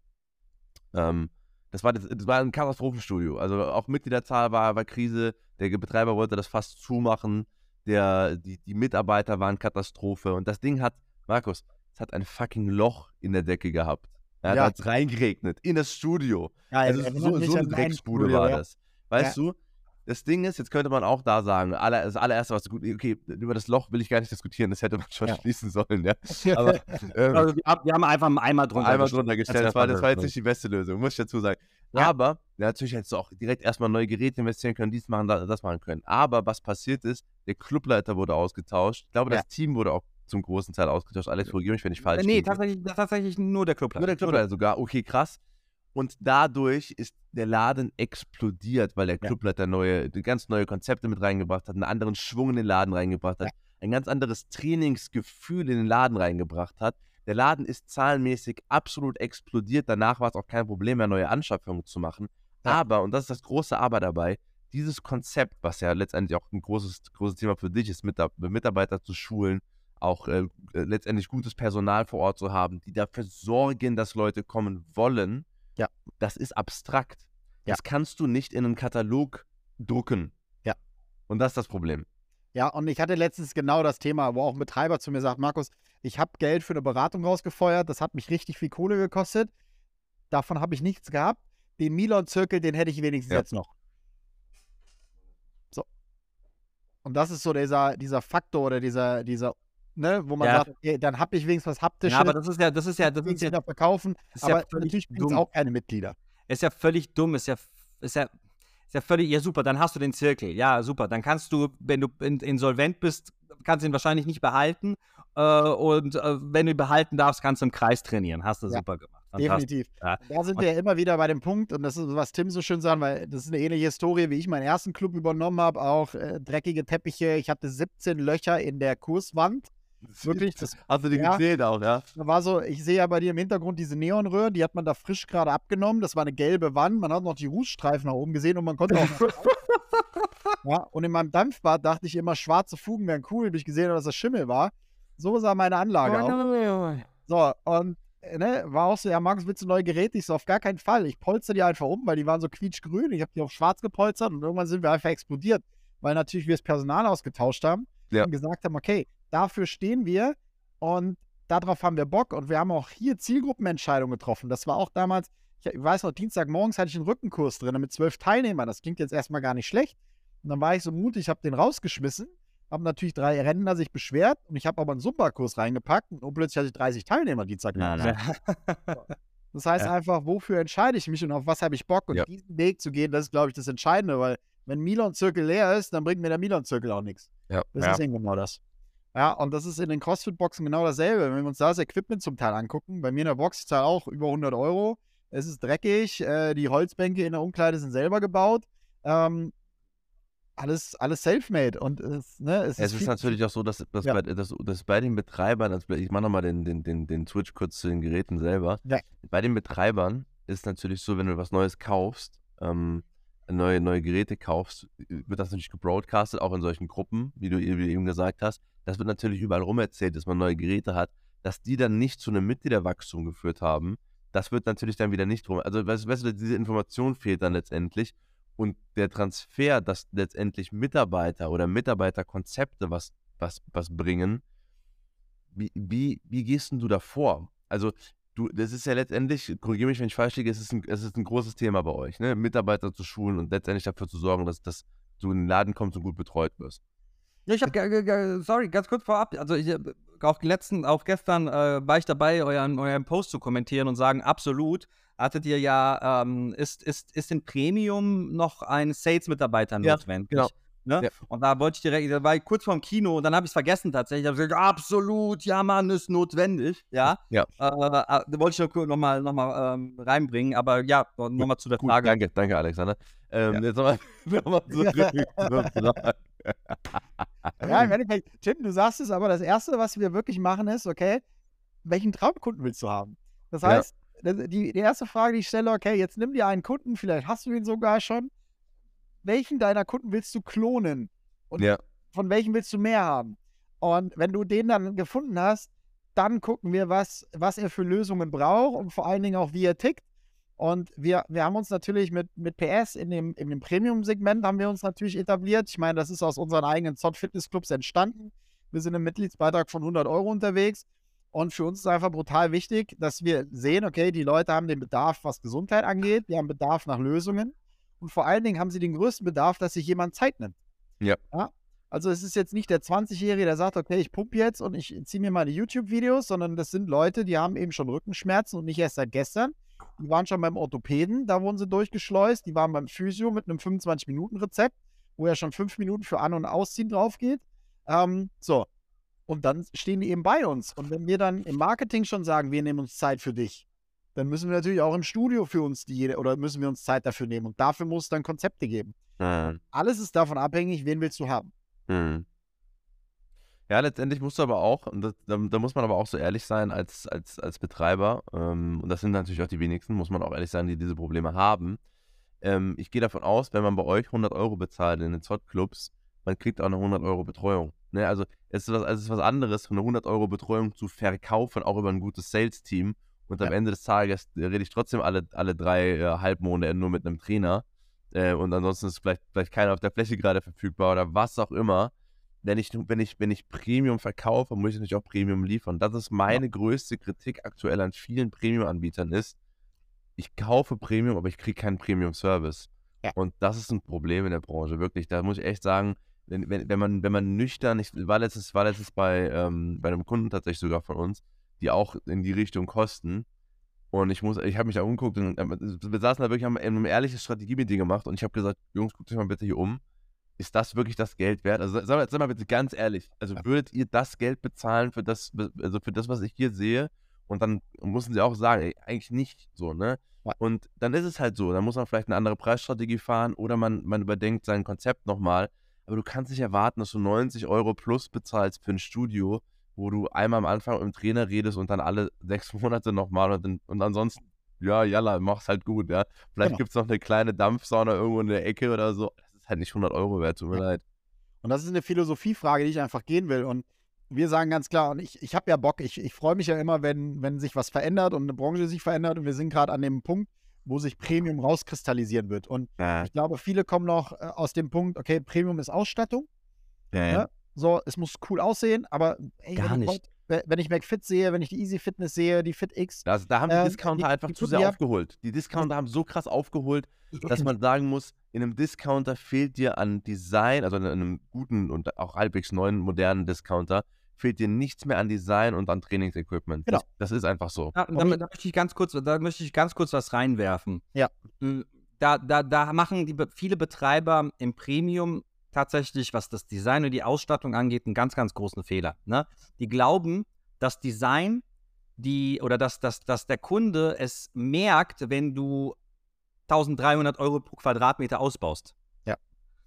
Ähm, das, war das, das war ein Katastrophenstudio. Also auch Mitgliederzahl war, war Krise. Der Betreiber wollte das fast zumachen. Der, die, die Mitarbeiter waren Katastrophe. Und das Ding hat, Markus, es hat ein fucking Loch in der Decke gehabt. Ja, Ja. Da hat es reingeregnet. In das Studio. Ja, Also so, so eine Drecksbude war ja. das. Weißt du? Das Ding ist, jetzt könnte man auch da sagen, aller, das allererste, was gut, okay, über das Loch will ich gar nicht diskutieren, das hätte man schon Ja. schließen sollen, ja. [LAUGHS] Aber ähm, Also wir, haben- wir haben einfach Eimer drunter. einmal gestellt. drunter gestellt, das war, das war jetzt nicht die beste Lösung, muss ich dazu sagen. Ja. Aber, ja, natürlich hättest du auch direkt erstmal neue Geräte investieren können, dies machen, da- das machen können. Aber was passiert ist, der Clubleiter wurde ausgetauscht. Ich glaube, das Team wurde auch zum großen Teil ausgetauscht. Alex, korrigiere mich, wenn ich falsch Nee, liege. tatsächlich, tatsächlich nur der Club. Nur der Clubleiter sogar, okay, krass. Und dadurch ist der Laden explodiert, weil der. Clubleiter neue, ganz neue Konzepte mit reingebracht hat, einen anderen Schwung in den Laden reingebracht hat, ein ganz anderes Trainingsgefühl in den Laden reingebracht hat. Der Laden ist zahlenmäßig absolut explodiert. Danach war es auch kein Problem mehr, neue Anschaffungen zu machen. Aber, und das ist das große Aber dabei, dieses Konzept, was ja letztendlich auch ein großes, großes Thema für dich ist, Mitar Mitarbeiter zu schulen, auch äh, letztendlich gutes Personal vor Ort zu haben, die dafür sorgen, dass Leute kommen wollen, Ja. das ist abstrakt. Ja. Das kannst du nicht in einen Katalog drucken. Ja. Und das ist das Problem. Ja, und ich hatte letztens genau das Thema, wo auch ein Betreiber zu mir sagt, Markus, ich habe Geld für eine Beratung rausgefeuert, das hat mich richtig viel Kohle gekostet. Davon habe ich nichts gehabt. Den Milon-Zirkel, den hätte ich wenigstens Ja. jetzt noch. So. Und das ist so dieser, dieser Faktor oder dieser, dieser, ne, wo man Ja. sagt, okay, dann habe ich wenigstens was Haptisches, Ja, aber das ist ja, das ist ja, das ist ja, verkaufen. ist ja aber völlig natürlich bringt es auch keine Mitglieder. ist ja völlig dumm, ist ja, ist ja, ist ja völlig, ja super, dann hast du den Zirkel, ja super, dann kannst du, wenn du in, insolvent bist, kannst du ihn wahrscheinlich nicht behalten äh, und äh, wenn du ihn behalten darfst, kannst du im Kreis trainieren, hast du Ja, super gemacht. Definitiv. Ja. Und Da sind wir ja immer wieder bei dem Punkt, und das ist, was Tim so schön sagt, weil das ist eine ähnliche Historie, wie ich meinen ersten Club übernommen habe. Auch äh, dreckige Teppiche. Ich hatte 17 Löcher in der Kurswand. Wirklich, das Hast du die Ja. gezählt auch, ja? da war so, ich sehe ja bei dir im Hintergrund diese Neonröhren, die hat man da frisch gerade abgenommen. Das war eine gelbe Wand. Man hat noch die Rußstreifen nach oben gesehen und man konnte auch. [LAUGHS] ja, und in meinem Dampfbad dachte ich immer, schwarze Fugen wären cool, bis ich gesehen habe, dass das Schimmel war. So sah meine Anlage aus. So, und äh, ne, war auch so, ja, Markus, willst du neue Geräte? Ich so, auf gar keinen Fall. Ich polster die einfach um, weil die waren so quietschgrün. Ich habe die auf schwarz gepolstert und irgendwann sind wir einfach explodiert, weil natürlich wir das Personal ausgetauscht haben Ja. und gesagt haben, okay, dafür stehen wir und darauf haben wir Bock und wir haben auch hier Zielgruppenentscheidungen getroffen. Das war auch damals, ich weiß noch, Dienstagmorgens hatte ich einen Rückenkurs drin mit zwölf Teilnehmern. Das klingt jetzt erstmal gar nicht schlecht. Und dann war ich so mutig, habe den rausgeschmissen, habe natürlich drei Rentner sich beschwert und ich habe aber einen Zumba-Kurs reingepackt und plötzlich hatte ich 30 Teilnehmer Dienstagmorgens. [LAUGHS] Das heißt Ja. einfach, wofür entscheide ich mich und auf was habe ich Bock? Und Ja. diesen Weg zu gehen, das ist, glaube ich, das Entscheidende, weil wenn Milon-Zirkel leer ist, dann bringt mir der Milon-Zirkel auch nichts. Ja. Das Ja. ist eben genau das. Ja, und das ist in den CrossFit-Boxen genau dasselbe. Wenn wir uns da das Equipment zum Teil angucken, bei mir in der Box, ich zahle auch über 100 Euro. Es ist dreckig, äh, die Holzbänke in der Umkleide sind selber gebaut. Ähm, alles, alles self-made und es, ne, es, Es ist viel- natürlich auch so, dass, dass, Ja. bei, dass, dass bei den Betreibern, also ich mache nochmal den, den, den, den Switch kurz zu den Geräten selber. Ja. Bei den Betreibern ist es natürlich so, wenn du was Neues kaufst, ähm, neue, neue Geräte kaufst, wird das natürlich gebroadcastet, auch in solchen Gruppen, wie du, eben gesagt hast. Das wird natürlich überall rum erzählt, dass man neue Geräte hat, dass die dann nicht zu einem Mitgliederwachstum geführt haben. Das wird natürlich dann wieder nicht drum. Also, weißt, weißt du, diese Information fehlt dann letztendlich. Und der Transfer, dass letztendlich Mitarbeiter oder Mitarbeiterkonzepte was, was, was bringen, wie, wie, wie gehst denn du vor? Also, du, das ist ja letztendlich, korrigiere mich, wenn ich falsch liege, es ist ein, es ist ein großes Thema bei euch, ne? Mitarbeiter zu schulen und letztendlich dafür zu sorgen, dass, dass du in den Laden kommst und gut betreut wirst. Ja, ich habe, sorry, ganz kurz vorab. Also, ich, äh, auch letzten, auch gestern äh, war ich dabei, euren, euren Post zu kommentieren und sagen, absolut. Hattet ihr ja, ähm, ist, ist, ist in Premium noch ein Sales-Mitarbeiter Ja, notwendig? genau. Ne? Ja. Und da wollte ich direkt, da war ich kurz vorm Kino und dann habe ich es vergessen tatsächlich. Ich habe gesagt, absolut, ja, Mann, ist notwendig. Ja. Ja. Äh, äh, da wollte ich noch, noch mal, noch mal ähm, reinbringen. Aber ja, nochmal zu der Gut, Frage. danke, danke, Alexander. Ähm, Ja. Jetzt nochmal [LAUGHS] noch mal zurück. [LAUGHS] Ja, im Endeffekt, Tim, du sagst es, aber das Erste, was wir wirklich machen, ist, okay, welchen Traumkunden willst du haben? Das Ja. heißt, das- die, die erste Frage, die ich stelle, okay, jetzt nimm dir einen Kunden, vielleicht hast du ihn sogar schon. Welchen deiner Kunden willst du klonen? Und ja, von welchem willst du mehr haben? Und wenn du den dann gefunden hast, dann gucken wir, was, was er für Lösungen braucht und vor allen Dingen auch, wie er tickt. Und wir, wir haben uns natürlich mit, mit PS in dem, in dem Premium-Segment haben wir uns natürlich etabliert. Ich meine, das ist aus unseren eigenen Zott Fitnessclubs entstanden. Wir sind im Mitgliedsbeitrag von 100 Euro unterwegs. Und für uns ist einfach brutal wichtig, dass wir sehen, okay, die Leute haben den Bedarf, was Gesundheit angeht. Die haben Bedarf nach Lösungen. Und vor allen Dingen haben sie den größten Bedarf, dass sich jemand Zeit nimmt. Ja. Also es ist jetzt nicht der 20-Jährige, der sagt, okay, ich pumpe jetzt und ich ziehe mir meine YouTube-Videos, sondern das sind Leute, die haben eben schon Rückenschmerzen und nicht erst seit gestern. Die waren schon beim Orthopäden, da wurden sie durchgeschleust. Die waren beim Physio mit einem 25-Minuten-Rezept, wo ja schon fünf Minuten für An- und Ausziehen drauf geht. Ähm, so. Und dann stehen die eben bei uns. Und wenn wir dann im Marketing schon sagen, wir nehmen uns Zeit für dich, dann müssen wir natürlich auch im Studio für uns die oder müssen wir uns Zeit dafür nehmen. Und dafür muss es dann Konzepte geben. Mhm. Alles ist davon abhängig, wen willst du haben. Mhm. Ja, letztendlich musst du aber auch, und das, da, da muss man aber auch so ehrlich sein als, als, als Betreiber, ähm, und das sind natürlich auch die wenigsten, muss man auch ehrlich sein, die diese Probleme haben. Ähm, ich gehe davon aus, wenn man bei euch 100 Euro bezahlt in den Zott-Clubs, man kriegt auch eine 100 Euro Betreuung. Ne? Also es ist, was, es ist was anderes, eine 100 Euro Betreuung zu verkaufen, auch über ein gutes Sales-Team. Und am Ja. Ende des Tages rede ich trotzdem alle, alle drei äh, Halbmonate nur mit einem Trainer. Äh, und ansonsten ist vielleicht, vielleicht keiner auf der Fläche gerade verfügbar oder was auch immer wenn ich, wenn ich, wenn ich Premium verkaufe, muss ich natürlich auch Premium liefern. Das ist meine größte Kritik aktuell an vielen Premium-Anbietern ist, ich kaufe Premium, aber ich kriege keinen Premium-Service. Ja. Und das ist ein Problem in der Branche, wirklich. Da muss ich echt sagen, wenn, wenn, wenn, man, wenn man nüchtern, ich war letztes, war letztes bei, ähm, bei einem Kunden tatsächlich sogar von uns, die auch in die Richtung kosten. Und ich muss, ich habe mich da umgeguckt und äh, wir saßen da wirklich, haben ein ehrliches Strategie-Meeting gemacht und ich habe gesagt, Jungs, guckt euch mal bitte hier um ist das wirklich das Geld wert? Also sag mal, sag mal bitte ganz ehrlich, also würdet ihr das Geld bezahlen für das, also für das, was ich hier sehe? Und dann müssen sie auch sagen, ey, eigentlich nicht so, ne? Und dann ist es halt so, dann muss man vielleicht eine andere Preisstrategie fahren oder man, man überdenkt sein Konzept nochmal. Aber du kannst nicht erwarten, dass du 90 Euro plus bezahlst für ein Studio, wo du einmal am Anfang mit dem Trainer redest und dann alle sechs [LAUGHS] Monate nochmal und, dann- und ansonsten, ja, jalla, mach's halt gut, ja. Vielleicht Genau. gibt's noch eine kleine Dampfsauna irgendwo in der Ecke oder so. Das ist halt nicht 100 Euro wert, tut mir Ja. leid. Und das ist eine Philosophiefrage, die ich einfach gehen will. Und wir sagen ganz klar, und ich, ich habe ja Bock, ich, ich freue mich ja immer, wenn, wenn sich was verändert und eine Branche sich verändert. Und wir sind gerade an dem Punkt, wo sich Premium rauskristallisieren wird. Und Ja, ich glaube, viele kommen noch äh, aus dem Punkt, okay, Premium ist Ausstattung. ja, Ja. So, es muss cool aussehen, aber ey, Gar wenn, ich nicht. we- wenn ich McFit sehe, wenn ich die Easy Fitness sehe, die FitX, Also da haben die Ähm, Discounter die- einfach die zu tun sehr aufgeholt. Die Discounter haben so krass aufgeholt, dass [LAUGHS] man sagen muss, in einem Discounter fehlt dir an Design, also in einem guten und auch halbwegs neuen, modernen Discounter, fehlt dir nichts mehr an Design und an Trainingsequipment. Genau. Das, das ist einfach so. Ja, da, da, möchte ich ganz kurz, da möchte ich ganz kurz was reinwerfen. Ja. Mm, Da, da, da machen die, viele Betreiber im Premium tatsächlich, was das Design und die Ausstattung angeht, einen ganz, ganz großen Fehler. Ne? Die glauben, dass Design die oder dass, dass, dass der Kunde es merkt, wenn du 1300 Euro pro Quadratmeter ausbaust. Ja.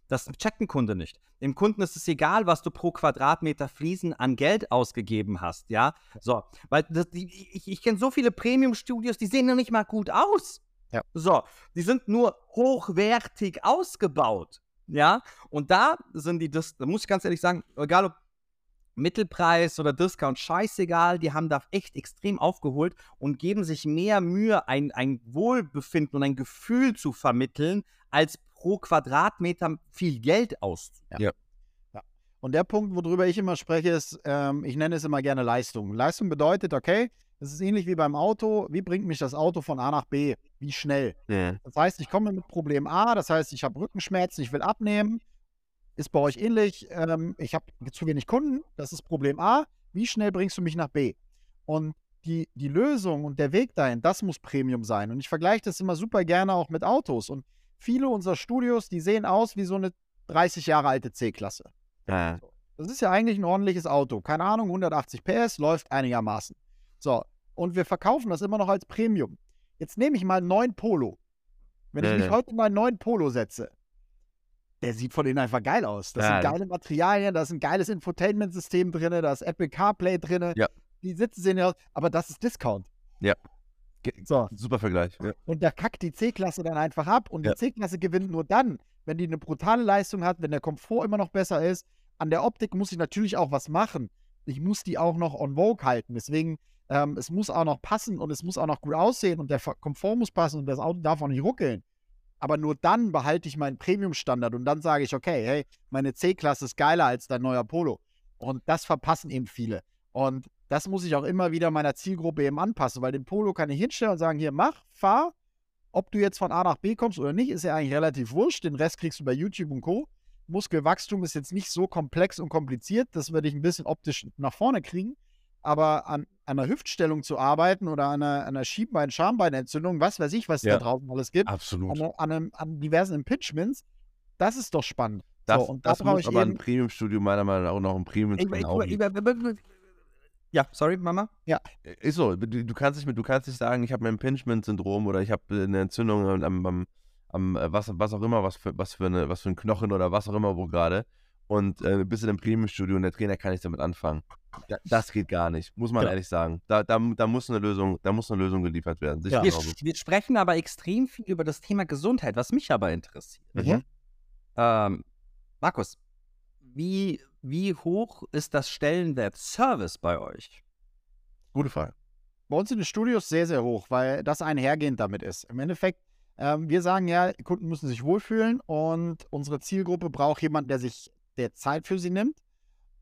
Das checkt ein Kunde nicht. Dem Kunden ist es egal, was du pro Quadratmeter Fliesen an Geld ausgegeben hast, ja. So, weil das, die, ich, ich kenne so viele Premium-Studios, die sehen noch nicht mal gut aus. Ja. So, die sind nur hochwertig ausgebaut, ja. Und da sind die, das, da muss ich ganz ehrlich sagen, egal ob Mittelpreis oder Discount, scheißegal, die haben da echt extrem aufgeholt und geben sich mehr Mühe, ein, ein Wohlbefinden und ein Gefühl zu vermitteln, als pro Quadratmeter viel Geld auszugeben. Und der Punkt, worüber ich immer spreche, ist, ähm, ich nenne es immer gerne Leistung. Leistung bedeutet, okay, es ist ähnlich wie beim Auto. Wie bringt mich das Auto von A nach B? Wie schnell? Ja. Das heißt, ich komme mit Problem A, das heißt, ich habe Rückenschmerzen, ich will abnehmen. Ist bei euch ähnlich. Ähm, ich habe zu wenig Kunden, das ist Problem A. Wie schnell bringst du mich nach B? Und die, die Lösung und der Weg dahin, das muss Premium sein. Und ich vergleiche das immer super gerne auch mit Autos. Und viele unserer Studios, die sehen aus wie so eine 30 Jahre alte C-Klasse. Ja. Das ist ja eigentlich ein ordentliches Auto. Keine Ahnung, 180 PS, läuft einigermaßen. So, und wir verkaufen das immer noch als Premium. Jetzt nehme ich mal einen neuen Polo. Wenn Ja, ich mich ja. heute in meinen neuen Polo setze, der sieht von innen einfach geil aus. Da Ja, sind das- geile Materialien, da ist ein geiles Infotainment-System drin, da ist Apple CarPlay drin. Ja. Die Sitze sehen ja aus, aber das ist Discount. Ja. So, Super Vergleich. Ja. und da kackt die C-Klasse dann einfach ab. Und Ja. die C-Klasse gewinnt nur dann, wenn die eine brutale Leistung hat, wenn der Komfort immer noch besser ist. An der Optik muss ich natürlich auch was machen. Ich muss die auch noch on vogue halten. Deswegen, ähm, es muss auch noch passen und es muss auch noch gut aussehen und der Komfort muss passen und das Auto darf auch nicht ruckeln. Aber nur dann behalte ich meinen Premium-Standard und dann sage ich, okay, hey, meine C-Klasse ist geiler als dein neuer Polo. Und das verpassen eben viele. Und das muss ich auch immer wieder meiner Zielgruppe eben anpassen, weil den Polo kann ich hinstellen und sagen, hier, mach, fahr. Ob du jetzt von A nach B kommst oder nicht, ist ja eigentlich relativ wurscht. Den Rest kriegst du bei YouTube und Co. Muskelwachstum ist jetzt nicht so komplex und kompliziert. Das werde ich ein bisschen optisch nach vorne kriegen. Aber an, an einer Hüftstellung zu arbeiten oder an einer, einer Schienbein-Schambeinentzündung, was weiß ich, was es Ja. da draußen alles gibt, Absolut. an, an, einem, an diversen Impingements, das ist doch spannend. Das, so, da das brauche muss ich aber eben, ein Premium-Studio meiner Meinung nach auch noch ein premium Ich- ich- ich- Ja, sorry, Mama. Ist so, du, du kannst nicht, mit- du kannst nicht sagen, ich habe ein Impingement-Syndrom oder ich habe eine Entzündung am, am, am äh, was, was auch immer, was für, was, für eine, was für ein Knochen oder was auch immer wo gerade und äh, bist in einem Premium-Studio und der Trainer kann nicht damit anfangen. Da, das geht gar nicht, muss man Ja. ehrlich sagen. Da, da, da muss eine Lösung, da muss eine Lösung geliefert werden. Sicher Wir, wir sprechen aber extrem viel über das Thema Gesundheit, was mich aber interessiert. Mhm. Ähm, Markus, wie, wie hoch ist das Stellenwert Service bei euch? Gute Frage. bei uns in den Studios sehr, sehr hoch, weil das einhergehend damit ist. Im Endeffekt, ähm, wir sagen ja, Kunden müssen sich wohlfühlen und unsere Zielgruppe braucht jemanden, der sich der Zeit für sie nimmt.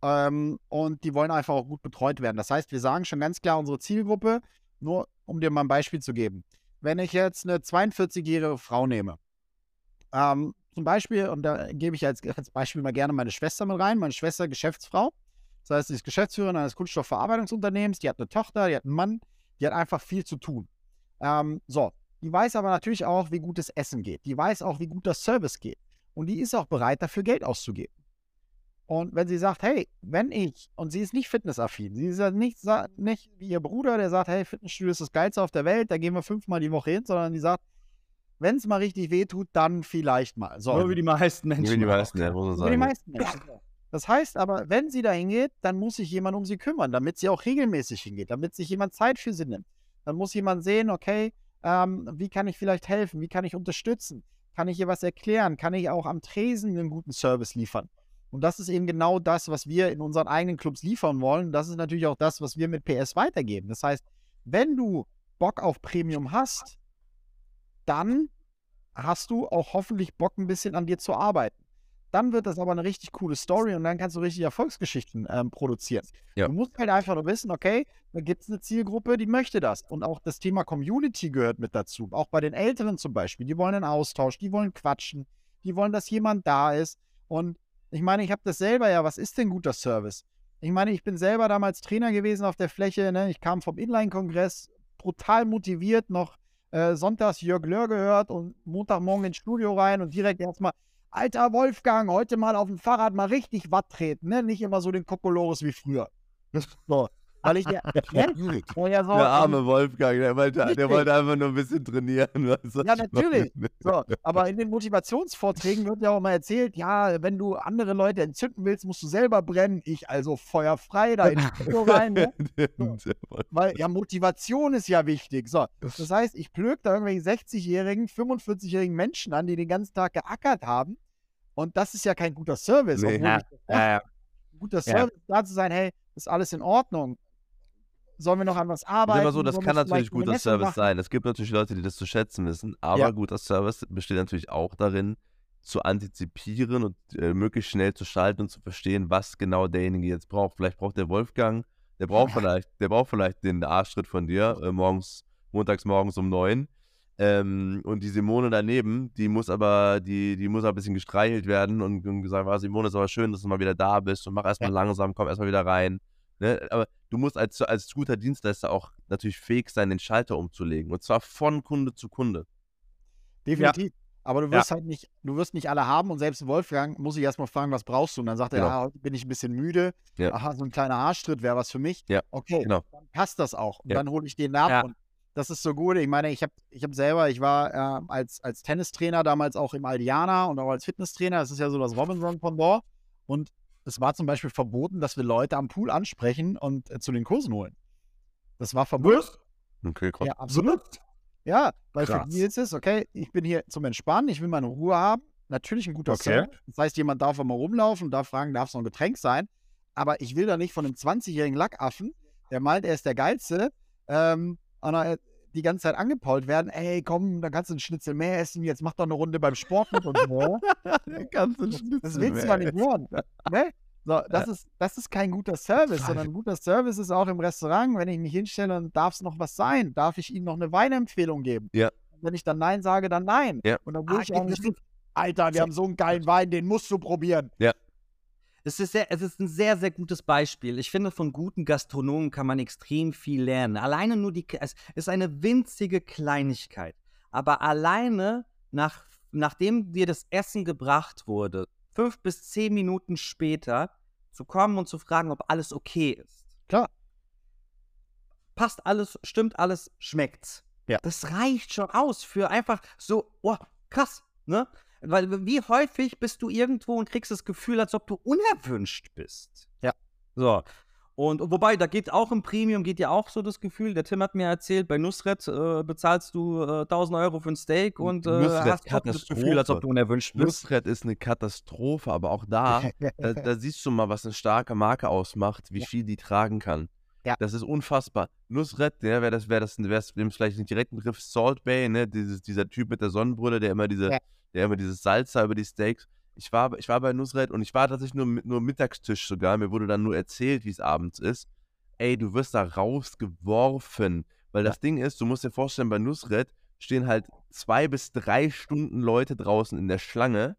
Ähm, und die wollen einfach auch gut betreut werden. Das heißt, wir sagen schon ganz klar unsere Zielgruppe, nur um dir mal ein Beispiel zu geben. Wenn ich jetzt eine 42-jährige Frau nehme, ähm, zum Beispiel, und da gebe ich als, als Beispiel mal gerne meine Schwester mit rein, meine Schwester Geschäftsfrau. Das heißt, sie ist Geschäftsführerin eines Kunststoffverarbeitungsunternehmens, die hat eine Tochter, die hat einen Mann, die hat einfach viel zu tun. Ähm, so, die weiß aber natürlich auch, wie gut das Essen geht. Die weiß auch, wie gut das Service geht. Und die ist auch bereit, dafür Geld auszugeben. Und wenn sie sagt, hey, wenn ich, und sie ist nicht fitnessaffin, sie ist ja nicht, sa- nicht wie ihr Bruder, der sagt, hey, Fitnessstudio ist das Geilste auf der Welt, da gehen wir fünfmal die Woche hin, sondern die sagt, wenn es mal richtig weh tut, dann vielleicht mal. So, Nur wie die meisten Menschen. Wie die meisten, ja, muss man für die sagen. meisten Menschen. Das heißt aber, wenn sie da hingeht, dann muss sich jemand um sie kümmern, damit sie auch regelmäßig hingeht, damit sich jemand Zeit für sie nimmt. Dann muss jemand sehen, okay, ähm, wie kann ich vielleicht helfen, wie kann ich unterstützen, kann ich ihr was erklären, kann ich auch am Tresen einen guten Service liefern. Und das ist eben genau das, was wir in unseren eigenen Clubs liefern wollen. Das ist natürlich auch das, was wir mit PS weitergeben. Das heißt, wenn du Bock auf Premium hast, dann hast du auch hoffentlich Bock, ein bisschen an dir zu arbeiten. Dann wird das aber eine richtig coole Story und dann kannst du richtig Erfolgsgeschichten ähm, produzieren. Ja. Du musst halt einfach nur wissen, okay, da gibt es eine Zielgruppe, die möchte das. Und auch das Thema Community gehört mit dazu. Auch bei den Älteren zum Beispiel. Die wollen einen Austausch, die wollen quatschen, die wollen, dass jemand da ist. Und ich meine, ich habe das selber ja, was ist denn guter Service? Ich meine, ich bin selber damals Trainer gewesen auf der Fläche. Ne? Ich kam vom Inline-Kongress, brutal motiviert, noch äh, sonntags Jörg Löhr gehört und Montagmorgen ins Studio rein und direkt erstmal, alter Wolfgang, heute mal auf dem Fahrrad mal richtig Watt treten, ne? Nicht immer so den Kokolores wie früher. So, weil ich [LAUGHS] ja, [LAUGHS] oh ja, so, Der arme Wolfgang, der wollte, der wollte einfach nur ein bisschen trainieren. [LAUGHS] weißt du, Ja, natürlich. So, aber in den Motivationsvorträgen wird ja auch mal erzählt, ja, wenn du andere Leute entzünden willst, musst du selber brennen. Ich also feuerfrei da ins Studio rein, ne? Weil ja, Motivation ist ja wichtig. So, das heißt, ich plög da irgendwelche 60-jährigen, 45-jährigen Menschen an, die den ganzen Tag geackert haben. Und das ist ja kein guter Service. Nee. Ja, ja, ja. ein guter Ja. Service da zu sein, hey, ist alles in Ordnung. Sollen wir noch an was arbeiten? immer so, das Sollen kann natürlich guter Service machen? sein. Es gibt natürlich Leute, die das zu schätzen wissen, aber Ja. guter Service besteht natürlich auch darin, zu antizipieren und äh, möglichst schnell zu schalten und zu verstehen, was genau derjenige jetzt braucht. Vielleicht braucht der Wolfgang, der braucht [LAUGHS] vielleicht, der braucht vielleicht den Arschtritt von dir, äh, morgens, montags morgens um neun. Ähm, und die Simone daneben, die muss aber, die, die muss ein bisschen gestreichelt werden und, und gesagt, war Simone, ist aber schön, dass du mal wieder da bist und mach erstmal langsam, komm erstmal wieder rein. Ne? Aber du musst als, als guter Dienstleister auch natürlich fähig sein, den Schalter umzulegen. Und zwar von Kunde zu Kunde. Definitiv. Aber du wirst halt nicht, du wirst nicht alle haben und selbst Wolfgang muss ich erstmal fragen, was brauchst du? Und dann sagt Genau. er, ja, heute bin ich ein bisschen müde. Ja. Aha, so ein kleiner Haarschritt wäre was für mich. Ja, Okay, genau. dann passt das auch. Und Ja. dann hole ich den ab Ja. und das ist so gut. Ich meine, ich habe ich hab selber, ich war äh, als, als Tennistrainer damals auch im Aldiana und auch als Fitnesstrainer. Das ist ja so das Robinson-Pendant. Und es war zum Beispiel verboten, dass wir Leute am Pool ansprechen und äh, zu den Kursen holen. Das war verboten. Was? Okay, krass. Ja, absolut. Ja, weil für Krass. die ist es, okay, ich bin hier zum Entspannen, ich will meine Ruhe haben. Natürlich ein guter Okay. Service. Das heißt, jemand darf auch mal rumlaufen und darf fragen, darf es noch ein Getränk sein. Aber ich will da nicht von einem 20-jährigen Lackaffen, der meint, er ist der Geilste, ähm, und er- die ganze Zeit angepault werden. Ey, komm, da kannst du einen Schnitzel mehr essen, jetzt mach doch eine Runde beim Sport mit und so. [LAUGHS] Ganz Das willst du mal nicht hören. Ne? So, das, ist, das ist kein guter Service, sondern ein guter Service ist auch im Restaurant, wenn ich mich hinstelle und darf es noch was sein, darf ich Ihnen noch eine Weinempfehlung geben. Ja. Und wenn ich dann Nein sage, dann Nein. Ja. Und dann Ah, ich auch ich- nicht, Alter, wir haben so einen geilen Wein, den musst du probieren. Es ist, sehr, es ist ein sehr, sehr gutes Beispiel. Ich finde, von guten Gastronomen kann man extrem viel lernen. Alleine nur die, es ist eine winzige Kleinigkeit. Aber alleine, nach, nachdem dir das Essen gebracht wurde, fünf bis zehn Minuten später zu kommen und zu fragen, ob alles okay ist. Klar. Passt alles, stimmt alles, schmeckt's. Ja. Das reicht schon aus für einfach so, oh, krass, ne? Weil wie häufig bist du irgendwo und kriegst das Gefühl, als ob du unerwünscht bist. Ja. So. Und, und wobei, da geht auch im Premium, geht ja auch so das Gefühl, der Tim hat mir erzählt, bei Nusret äh, bezahlst du äh, 1000 Euro für ein Steak und äh, hast das Gefühl, als ob du unerwünscht bist. Nusret ist eine Katastrophe, aber auch da, da, da [LAUGHS] siehst du mal, was eine starke Marke ausmacht, wie Ja. viel die tragen kann. Ja. Das ist unfassbar. Nusret, ja, wer das, wer das, wer es vielleicht nicht direkt einen Begriff Salt Bay, ne, dieses, dieser Typ mit der Sonnenbrille, der immer diese, Ja. Der immer dieses Salz über die Steaks. Ich war, ich war bei Nusret und ich war tatsächlich nur, nur Mittagstisch sogar. Mir wurde dann nur erzählt, wie es abends ist. Ey, du wirst da rausgeworfen. Weil das Ding ist, du musst dir vorstellen, bei Nusret stehen halt zwei bis drei Stunden Leute draußen in der Schlange.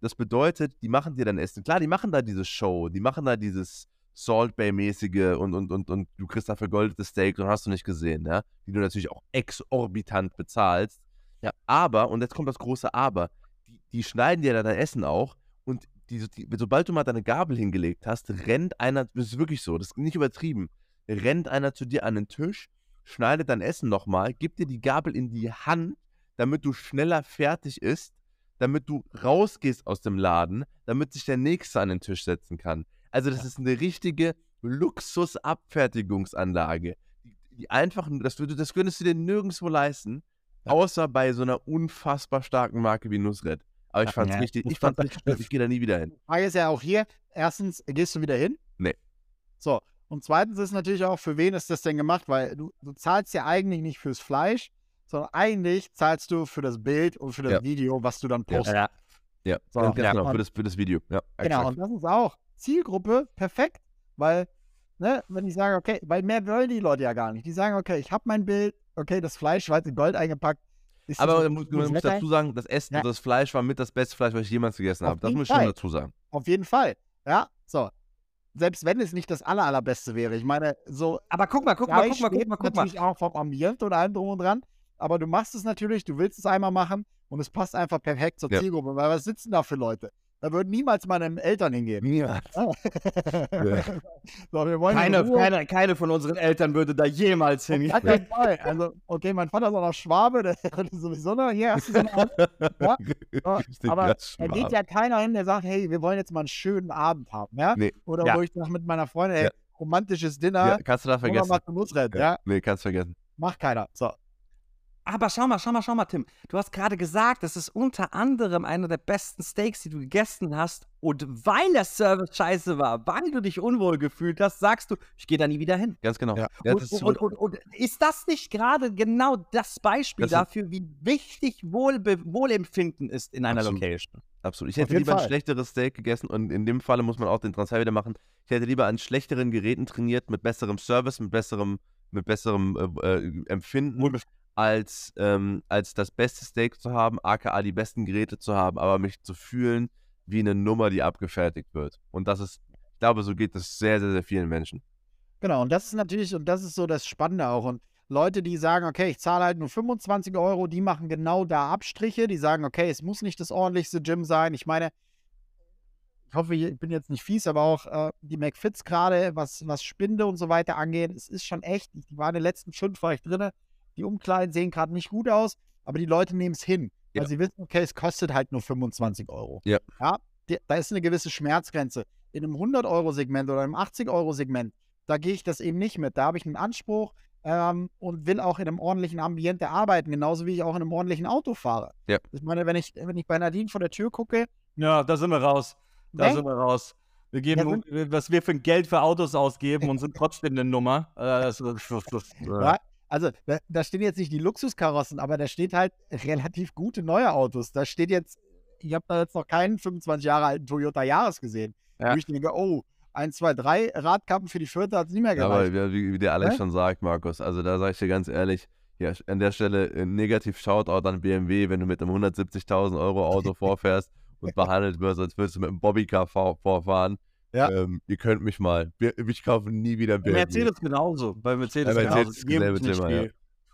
Das bedeutet, die machen dir dann Essen. Klar, die machen da diese Show, die machen da dieses Salt Bay-mäßige und, und, und, und du kriegst da vergoldetes Steak und hast du nicht gesehen, ja? Die du natürlich auch exorbitant bezahlst. Ja, aber, und jetzt kommt das große Aber, die, die schneiden dir da dein Essen auch und die, die, sobald du mal deine Gabel hingelegt hast, rennt einer, das ist wirklich so, das ist nicht übertrieben, rennt einer zu dir an den Tisch, schneidet dein Essen nochmal, gibt dir die Gabel in die Hand, damit du schneller fertig isst, damit du rausgehst aus dem Laden, damit sich der Nächste an den Tisch setzen kann. Also das ist eine richtige Luxusabfertigungsanlage. Die, die einfach, das, das könntest du dir nirgendwo leisten, außer bei so einer unfassbar starken Marke wie Nusret. Aber ich fand's Ja. richtig, ich fand's richtig gut, ich gehe da nie wieder hin. Frage ist ja auch hier, erstens, gehst du wieder hin? Nee. So, und zweitens ist natürlich auch, für wen ist das denn gemacht? Weil du, du zahlst ja eigentlich nicht fürs Fleisch, sondern eigentlich zahlst du für das Bild und für das Ja. Video, was du dann postest. Ja. Ja, So, ganz ja. genau, für das, für das Video. Ja, Genau, exakt. und das ist auch Zielgruppe perfekt, weil, ne, wenn ich sage, okay, weil mehr wollen die Leute ja gar nicht. Die sagen, okay, ich habe mein Bild, okay, das Fleisch war jetzt in Gold eingepackt. Ist Aber das man muss, man muss dazu sagen, das Essen, Ja. das Fleisch war mit das beste Fleisch, was ich jemals gegessen Auf habe. Das muss ich schon dazu sagen. Auf jeden Fall. Ja, so. Selbst wenn es nicht das aller, allerbeste wäre. Ich meine, so Aber guck mal, guck mal, guck mal, guck mal, guck mal. natürlich auch vom Ambiente und allem drum und dran. Aber du machst es natürlich, du willst es einmal machen und es passt einfach perfekt zur Ja. Zielgruppe. Weil was sitzen da für Leute? Da würden niemals meine Eltern hingehen. [LAUGHS] So, wir wollen in Keine, keine, keine von unseren Eltern würde da jemals hingehen. gar keinen Fall. Also, okay, mein Vater ist auch noch Schwabe, der [LAUGHS] hat sowieso noch hier so. Ja, so, Richtig aber da geht ja keiner hin, der sagt, hey, wir wollen jetzt mal einen schönen Abend haben, ja? Nee. Oder Ja. wo ich sage mit meiner Freundin, ey, Ja. romantisches Dinner, Ja, kannst du da oder vergessen. mal zum Nussred, ja. Nee, kannst vergessen. Macht keiner. So. Aber schau mal, schau mal, schau mal, Tim. Du hast gerade gesagt, das ist unter anderem einer der besten Steaks, die du gegessen hast. Und weil der Service scheiße war, weil du dich unwohl gefühlt hast, sagst du, ich gehe da nie wieder hin. Ganz genau. Ja. Ja, und, das ist und, und, und ist das nicht gerade genau das Beispiel Das ist- dafür, wie wichtig Wohlbe Wohlempfinden ist in einer Absolut. Location? Absolut. Ich hätte lieber ein Fall. schlechteres Steak gegessen und in dem Falle muss man auch den Transfer wieder machen. Ich hätte lieber an schlechteren Geräten trainiert, mit besserem Service, mit besserem, mit besserem äh, äh, Empfinden, als, ähm, als das beste Steak zu haben, aka die besten Geräte zu haben, aber mich zu fühlen wie eine Nummer, die abgefertigt wird. Und das ist, ich glaube, so geht es sehr, sehr, sehr vielen Menschen. Genau, und das ist natürlich, und das ist so das Spannende auch. Und Leute, die sagen, okay, ich zahle halt nur 25 Euro, die machen genau da Abstriche, die sagen, okay, es muss nicht das ordentlichste Gym sein. Ich meine, ich hoffe, ich bin jetzt nicht fies, aber auch äh, die McFits gerade, was, was Spinde und so weiter angeht, es ist schon echt, die waren in den letzten fünf war ich drin, die Umkleiden sehen gerade nicht gut aus, aber die Leute nehmen es hin, weil Ja. sie wissen, okay, es kostet halt nur 25 Euro. Ja. ja die, da ist eine gewisse Schmerzgrenze. In einem 100-Euro-Segment oder einem 80-Euro-Segment, da gehe ich das eben nicht mit. Da habe ich einen Anspruch ähm, und will auch in einem ordentlichen Ambiente arbeiten, genauso wie ich auch in einem ordentlichen Auto fahre. Ja. Ich meine, wenn ich, wenn ich bei Nadine vor der Tür gucke, Ja, da sind wir raus. Da sind wir raus. Wir geben, was wir für ein Geld für Autos ausgeben und sind trotzdem eine Nummer. Äh, Das, das, das, [LAUGHS] das, Ja, also da, da stehen jetzt nicht die Luxuskarossen, aber da steht halt relativ gute neue Autos. Da steht jetzt, ich habe da jetzt noch keinen 25 Jahre alten Toyota Yaris gesehen. Ja. Wo ich denke, oh, 1, 2, 3 Radkappen für die vierte hat es nicht mehr Ja, aber gereicht. wie, wie der Alex Hä? schon sagt, Markus, also da sage ich dir ganz ehrlich, ja, an der Stelle äh, negativ Shoutout an BMW, wenn du mit einem 170.000 Euro Auto [LAUGHS] vorfährst und behandelt wirst, als würdest du mit einem Bobbycar vor, vorfahren. Ja. Ähm, ihr könnt mich mal. Ich kaufe nie wieder Bei. Mercedes genauso. Bei Mercedes, Bei genauso. Mercedes sich nicht Thema, ja.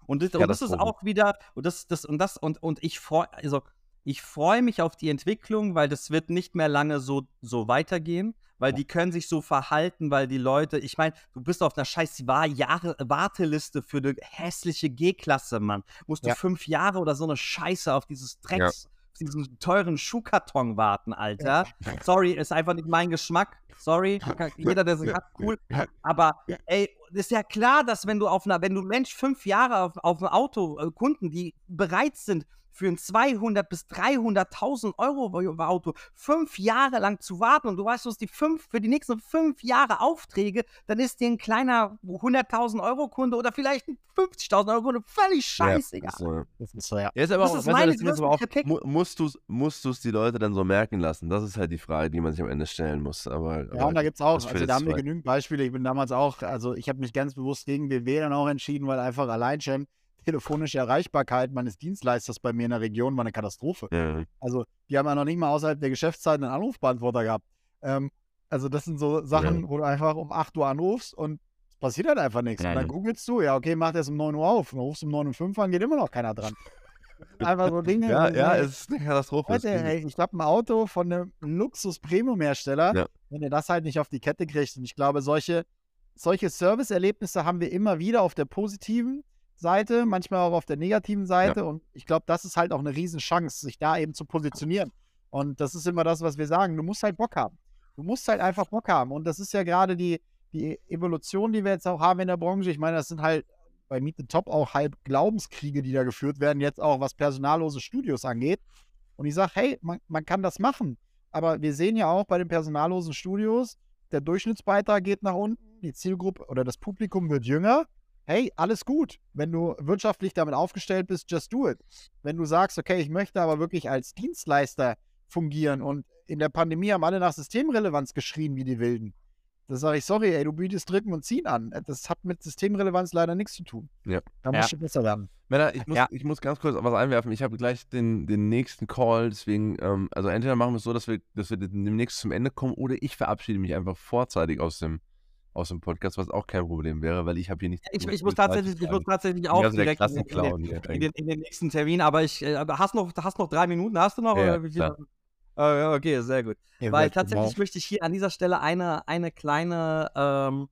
Und das, und das ist auch wieder, und das, das, und das, und, und ich freue, also ich freue mich auf die Entwicklung, weil das wird nicht mehr lange so, so weitergehen, weil die können sich so verhalten, weil die Leute, ich meine, du bist auf einer scheiß Jahre, Warteliste für eine hässliche G-Klasse, Mann. Musst du Ja. fünf Jahre oder so eine Scheiße auf dieses Drecks, diesen teuren Schuhkarton warten, Alter. Sorry, ist einfach nicht mein Geschmack. Sorry, jeder, der sich hat, cool. Aber ey, ist ja klar, dass wenn du auf einer, wenn du Mensch fünf Jahre auf, auf einem Auto, äh, Kunden, die bereit sind, für ein 200 bis 300.000 Euro Auto fünf Jahre lang zu warten und du weißt, du hast die fünf, für die nächsten fünf Jahre Aufträge, dann ist dir ein kleiner 100.000 Euro Kunde oder vielleicht ein 50.000 Euro Kunde völlig scheißegal. Ja. Das ist so, ja. Ist aber Das auch, ist meine das aber auch musst du es musst du's die Leute dann so merken lassen? Das ist halt die Frage, die man sich am Ende stellen muss. Aber, Ja, aber und da gibt es auch, also da haben wir genügend Beispiele. Ich bin damals auch, also ich habe mich ganz bewusst gegen BW dann auch entschieden, weil einfach allein schon telefonische Erreichbarkeit meines Dienstleisters bei mir in der Region war eine Katastrophe. Ja, Also die haben ja noch nicht mal außerhalb der Geschäftszeiten einen Anrufbeantworter gehabt. Ähm, also das sind so Sachen, wo du einfach um 8 Uhr anrufst und es passiert halt einfach nichts. Ja, und dann ja. googelst du, ja okay, mach das um 9 Uhr auf. Und dann rufst du um 9 Uhr 5 an, geht immer noch keiner dran. [LAUGHS] einfach so Dinge. ja, ja, es ist eine Katastrophe. Leute, ey, ich glaube, ein Auto von einem Luxus-Premium-Hersteller, Ja. wenn ihr das halt nicht auf die Kette kriegt. Und ich glaube, solche, solche Service-Erlebnisse haben wir immer wieder auf der positiven Seite, manchmal auch auf der negativen Seite. Und ich glaube, das ist halt auch eine Riesenchance, sich da eben zu positionieren. Und das ist immer das, was wir sagen. Du musst halt Bock haben. Du musst halt einfach Bock haben. Und das ist ja gerade die, die Evolution, die wir jetzt auch haben in der Branche. Ich meine, das sind halt bei Meet the Top auch halb Glaubenskriege, die da geführt werden, jetzt auch was personallose Studios angeht. Und ich sage, hey, man, man kann das machen. Aber wir sehen ja auch bei den personallosen Studios, der Durchschnittsbeitrag geht nach unten, die Zielgruppe oder das Publikum wird jünger. Hey, alles gut. Wenn du wirtschaftlich damit aufgestellt bist, just do it. Wenn du sagst, okay, ich möchte aber wirklich als Dienstleister fungieren und in der Pandemie haben alle nach Systemrelevanz geschrien wie die Wilden. Da sage ich, sorry, ey, du bietest Drücken und Ziehen an. Das hat mit Systemrelevanz leider nichts zu tun. Ja. Da Ja. musst du besser werden. Männer, ich muss, Ja. ich muss ganz kurz was einwerfen. Ich habe gleich den, den nächsten Call, deswegen, ähm, also entweder machen wir es so, dass wir, dass wir demnächst zum Ende kommen, oder ich verabschiede mich einfach vorzeitig aus dem, aus dem Podcast, was auch kein Problem wäre, weil ich habe hier nicht. Ich, ich, muss tatsächlich, ich muss schreiben. tatsächlich Ich auch also direkt in, in, in, den, in den nächsten Termin, aber ich äh, hast noch, hast noch drei Minuten, hast du noch? Ja, oder ja, okay, sehr gut. Weil tatsächlich möchte ich hier an dieser Stelle eine, eine kleine ähm,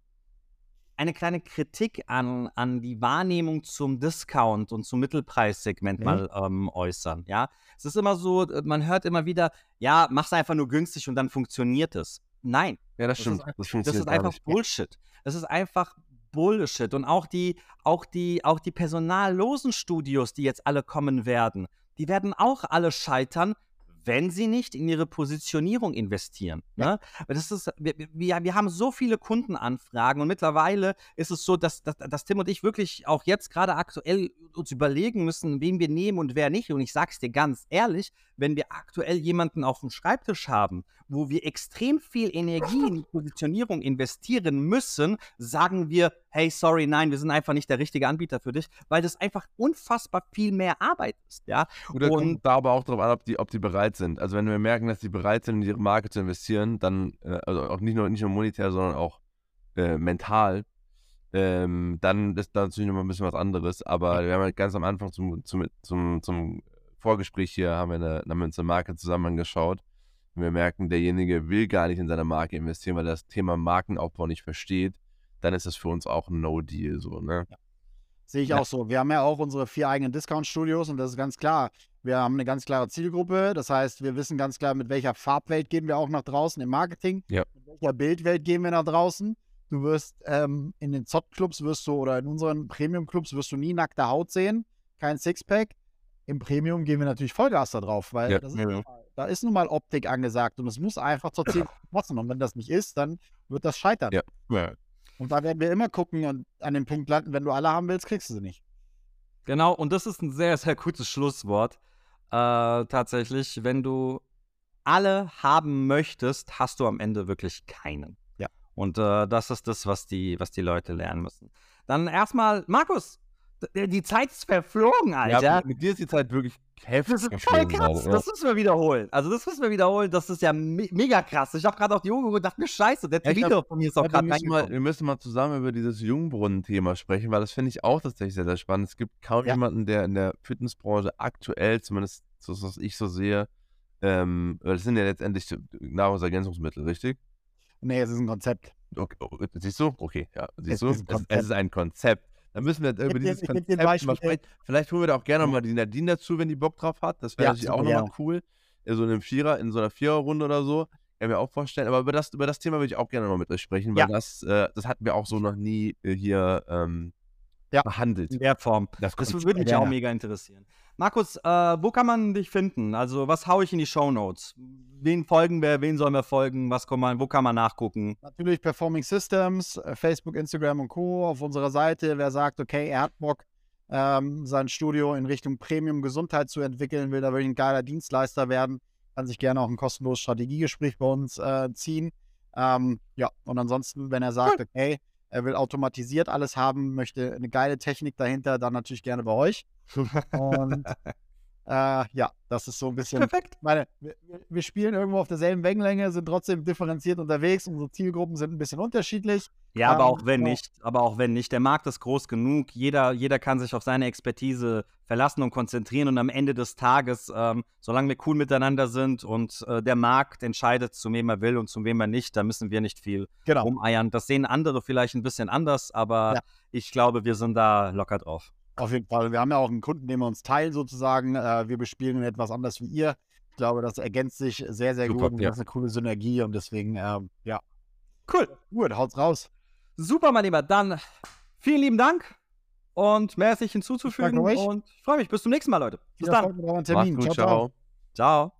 eine kleine Kritik an, an die Wahrnehmung zum Discount und zum Mittelpreissegment Mhm. mal ähm, äußern. Ja, es ist immer so, äh, man hört immer wieder, ja, mach's einfach nur günstig und dann funktioniert es. Nein, Ja, das Das stimmt. ist Das, Das funktioniert ist einfach nicht. Bullshit. Das ist einfach Bullshit. Und auch die, auch die, auch die personallosen Studios, die jetzt alle kommen werden, die werden auch alle scheitern, wenn sie nicht in ihre Positionierung investieren. Ne? Weil Das ist, wir, wir, wir haben so viele Kundenanfragen und mittlerweile ist es so, dass, dass, dass Tim und ich wirklich auch jetzt gerade aktuell uns überlegen müssen, wen wir nehmen und wer nicht. Und ich sag's dir ganz ehrlich, wenn wir aktuell jemanden auf dem Schreibtisch haben, wo wir extrem viel Energie in die Positionierung investieren müssen, sagen wir, hey, sorry, nein, wir sind einfach nicht der richtige Anbieter für dich, weil das einfach unfassbar viel mehr Arbeit ist, ja. Oder Und- da aber auch darauf an, ob die, ob die bereit sind. Also wenn wir merken, dass die bereit sind, in ihre Marke zu investieren, dann, äh, also auch nicht nur, nicht nur monetär, sondern auch äh, mental, ähm, dann ist da natürlich nochmal ein bisschen was anderes. Aber wir haben halt ganz am Anfang zum, zum, zum, zum Vorgespräch hier haben wir, eine, haben wir uns eine Marke zusammen angeschaut. Und wir merken, derjenige will gar nicht in seine Marke investieren, weil er das Thema Markenaufbau nicht versteht. Dann ist das für uns auch ein No-Deal. So, ne? Ja. Sehe ich ja. auch so. Wir haben ja auch unsere vier eigenen Discount-Studios und das ist ganz klar. Wir haben eine ganz klare Zielgruppe. Das heißt, wir wissen ganz klar, mit welcher Farbwelt gehen wir auch nach draußen im Marketing. Ja. Mit welcher Bildwelt gehen wir nach draußen. Du wirst ähm, in den Zott-Clubs wirst du oder in unseren Premium-Clubs wirst du nie nackte Haut sehen. Kein Sixpack. Im Premium gehen wir natürlich Vollgas da drauf, weil Ja. das ist, da ist nun mal Optik angesagt und es muss einfach zur Zielgruppe passen. Und wenn das nicht ist, dann wird das scheitern. Ja. Und da werden wir immer gucken und an den Punkt landen, wenn du alle haben willst, kriegst du sie nicht. Genau, und das ist ein sehr, sehr gutes Schlusswort. Äh, tatsächlich, wenn du alle haben möchtest, hast du am Ende wirklich keinen. Ja. Und äh, das ist das, was die, was die Leute lernen müssen. Dann erstmal, Markus, die Zeit ist verflogen, Alter. Ja, mit dir ist die Zeit wirklich heftig. Das ist voll krass. ja. Das müssen wir wiederholen. Also, das müssen wir wiederholen. Das ist ja me mega krass. Ich habe gerade auf die Uhr geguckt und dachte mir, Scheiße, der Ja, Tweet von mir ist auch Ja, gerade müssen mal, reingekommen. wir müssen mal zusammen über dieses Jungbrunnen-Thema sprechen, weil das finde ich auch tatsächlich sehr, sehr spannend. Es gibt kaum Ja. jemanden, der in der Fitnessbranche aktuell, zumindest so, was ich so sehe, ähm, das sind ja letztendlich Nahrungsergänzungsmittel, richtig? Nee, es ist ein Konzept. Okay, oh, siehst du? Okay, ja. Siehst Es du? ist Es, es ist ein Konzept. Dann müssen wir über geb dir- dieses ein Konzept mal Beispiel. sprechen. Vielleicht holen wir da auch gerne mal die Nadine dazu, wenn die Bock drauf hat. Das wäre Ja, natürlich auch nochmal gerne. cool. In so einem Vierer, in so einer Viererrunde oder so. Kann mir auch vorstellen. Aber über das, über das Thema würde ich auch gerne noch mit euch sprechen, weil Ja. das, äh, das hatten wir auch so noch nie äh, hier ähm, Ja. behandelt. In der Form. Das Das würde mich auch mega interessieren. Markus, äh, wo kann man dich finden? Also, was haue ich in die Shownotes? Wen folgen wir? Wen sollen wir folgen? Was kann man, wo kann man nachgucken? Natürlich Performing Systems, äh, Facebook, Instagram und Co. auf unserer Seite. Wer sagt, okay, er hat Bock, ähm, sein Studio in Richtung Premium Gesundheit zu entwickeln, will da wirklich ein geiler Dienstleister werden, kann sich gerne auch ein kostenloses Strategiegespräch bei uns äh, ziehen. Ähm, ja, und ansonsten, wenn er sagt, okay, er will automatisiert alles haben, möchte eine geile Technik dahinter, dann natürlich gerne bei euch. [LAUGHS] Und äh, ja, das ist so ein bisschen Perfekt. meine, wir, wir- spielen irgendwo auf derselben Wellenlänge, sind trotzdem differenziert unterwegs. Unsere Zielgruppen sind ein bisschen unterschiedlich. Ja, aber Ähm, auch wenn nicht, aber auch wenn nicht. Der Markt ist groß genug. Jeder, jeder kann sich auf seine Expertise verlassen und konzentrieren. Und am Ende des Tages, ähm, solange wir cool miteinander sind und äh, der Markt entscheidet, zu wem er will und zu wem er nicht, da müssen wir nicht viel Genau. rumeiern. Das sehen andere vielleicht ein bisschen anders, aber Ja. ich glaube, wir sind da locker drauf. Auf jeden Fall. Wir haben ja auch einen Kunden, den wir uns teilen sozusagen. Äh, wir bespielen ihn etwas anders wie ihr. Ich glaube, das ergänzt sich sehr, sehr Super, gut. Und ja. Das ist eine coole Synergie und deswegen, ähm, ja. Cool. Gut, haut's raus. Super, mein Lieber. Dann vielen lieben Dank und mehr ist nicht hinzuzufügen. danke euch. Und ich freue mich. Bis zum nächsten Mal, Leute. Bis Viel dann. Eurem Macht's Termin. gut, ciao, ciao. ciao. Ciao.